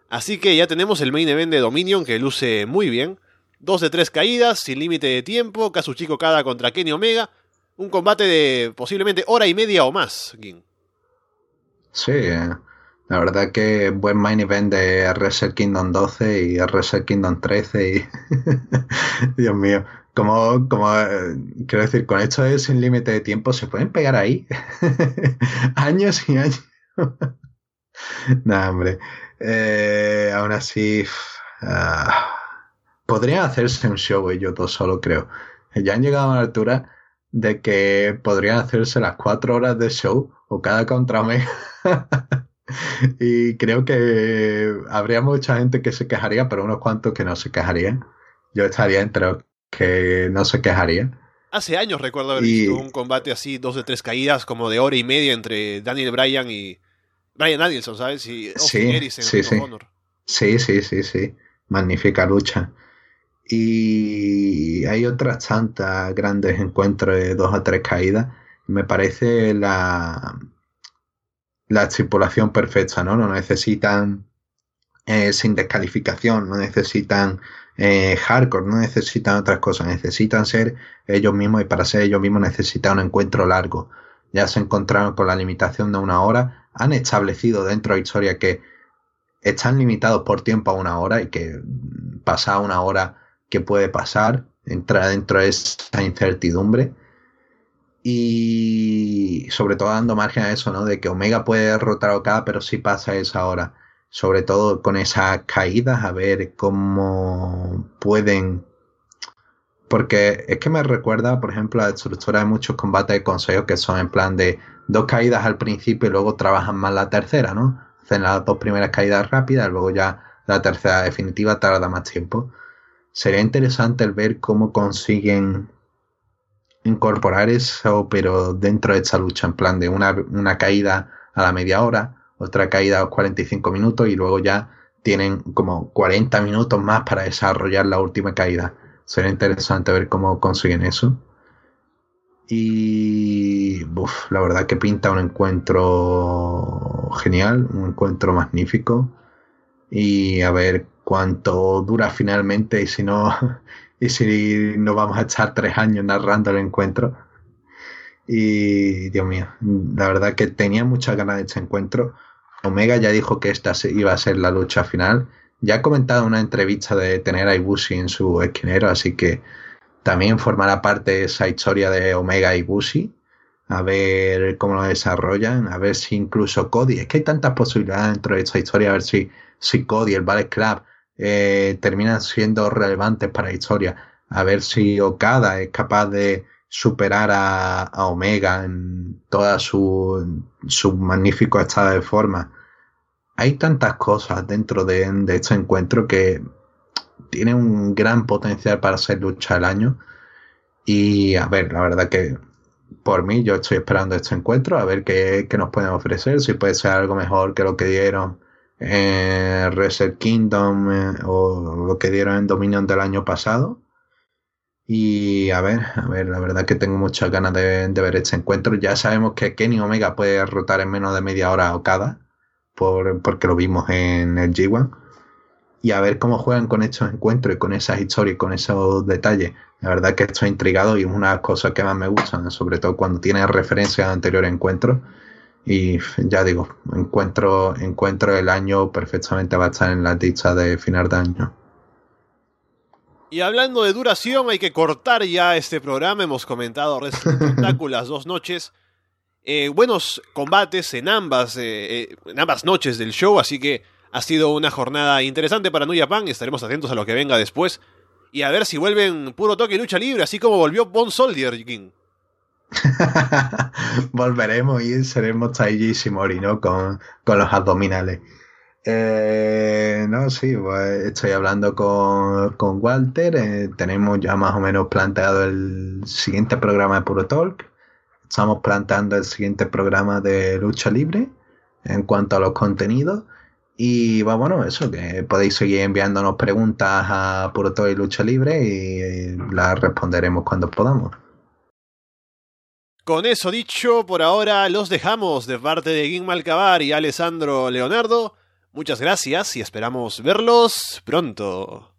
Así que ya tenemos el main event de Dominion que luce muy bien. Dos de tres caídas, sin límite de tiempo, Kazuchika Okada contra Kenny Omega un combate de posiblemente hora y media o más, Sí, eh, la verdad que buen main event de Wrestle Kingdom 12 y Wrestle Kingdom 13 y [LAUGHS] Dios mío, como, como eh, quiero decir, con esto es sin límite de tiempo, se pueden pegar ahí [LAUGHS] años y años. [LAUGHS] no, hombre. Eh, aún así, podría hacerse un show yo todo solo, creo. Ya han llegado a una altura de que podrían hacerse las cuatro horas de show o cada contrame. [LAUGHS] y creo que habría mucha gente que se quejaría, pero unos cuantos que no se quejarían. Yo estaría entre los que no se quejarían. Hace años recuerdo haber visto un combate así, dos de tres caídas, como de hora y media entre Daniel Bryan y Bryan Danielson, ¿sabes? Y sí, sí, sí. sí, sí, sí, sí. Magnífica lucha. Y hay otras tantas grandes encuentros de dos a tres caídas. Me parece la, la estipulación perfecta, ¿no? No necesitan eh, sin descalificación, no necesitan eh, hardcore, no necesitan otras cosas, necesitan ser ellos mismos y para ser ellos mismos necesitan un encuentro largo. Ya se encontraron con la limitación de una hora, han establecido dentro de historia que están limitados por tiempo a una hora y que pasada una hora qué puede pasar, entra dentro de esa incertidumbre y sobre todo dando margen a eso, ¿no? De que Omega puede derrotar a Okada, pero si pasa esa hora. Sobre todo con esas caídas, a ver cómo pueden... Porque es que me recuerda, por ejemplo, la estructura de muchos combates de consejos que son en plan de dos caídas al principio y luego trabajan más la tercera, ¿no? Hacen las dos primeras caídas rápidas, luego ya la tercera definitiva tarda más tiempo sería interesante el ver cómo consiguen incorporar eso, pero dentro de esta lucha, en plan de una, caída a la media hora, otra caída a los 45 minutos y luego ya tienen como 40 minutos más para desarrollar la última caída. Sería interesante ver cómo consiguen eso. Y la verdad que pinta un encuentro genial, un encuentro magnífico. Y a ver cuánto dura finalmente y si no, [LAUGHS] y si no vamos a echar tres años narrando el encuentro. Y Dios mío, la verdad que tenía muchas ganas de este encuentro. Omega ya dijo que esta iba a ser la lucha final. Ya ha comentado una entrevista de tener a Ibushi en su esquinero, así que también formará parte esa historia de Omega y Bushi. A ver cómo lo desarrollan, a ver si incluso Cody. Es que hay tantas posibilidades dentro de esta historia, a ver si, si Cody, el Ballet Club, eh, terminan siendo relevantes para la historia. A ver si Okada es capaz de superar a, Omega en toda su, su, magnífico estado de forma. Hay tantas cosas dentro de, de este encuentro que tiene un gran potencial para ser lucha del año. Y a ver, la verdad que por mí yo estoy esperando este encuentro, a ver qué, nos pueden ofrecer, si puede ser algo mejor que lo que dieron en Reset Kingdom eh, o lo que dieron en Dominion del año pasado. Y a ver, a ver, la verdad que tengo muchas ganas de, ver este encuentro. Ya sabemos que Kenny Omega puede derrotar en menos de media hora a Okada, por, porque lo vimos en el G1 y a ver cómo juegan con estos encuentros y con esas historias y con esos detalles. La verdad que estoy intrigado y es una de las cosas que más me gustan, sobre todo cuando tiene referencias a anteriores encuentros. Y ya digo, encuentro, encuentro el año perfectamente va a estar en la dicha de final de año. Y hablando de duración, hay que cortar ya este programa. Hemos comentado Resident [LAUGHS] las dos noches. Eh, buenos combates en ambas, eh, eh, en ambas noches del show, así que ha sido una jornada interesante para New Japan. Estaremos atentos a lo que venga después. Y a ver si vuelven puro toque y lucha libre, así como volvió Bon Soldier, King. [LAUGHS] Volveremos y seremos Taiji Ishimori, ¿no? Con, los abdominales. Eh, no, sí, pues estoy hablando con, Walter. Eh, tenemos ya más o menos planteado el siguiente programa de Puro Talk. Estamos planteando el siguiente programa de lucha libre en cuanto a los contenidos. Y bueno, eso, que podéis seguir enviándonos preguntas a Puro Todo y Lucha Libre y las responderemos cuando podamos. Con eso dicho, por ahora los dejamos de parte de Guim Malcabar y Alessandro Leonardo. Muchas gracias y esperamos verlos pronto.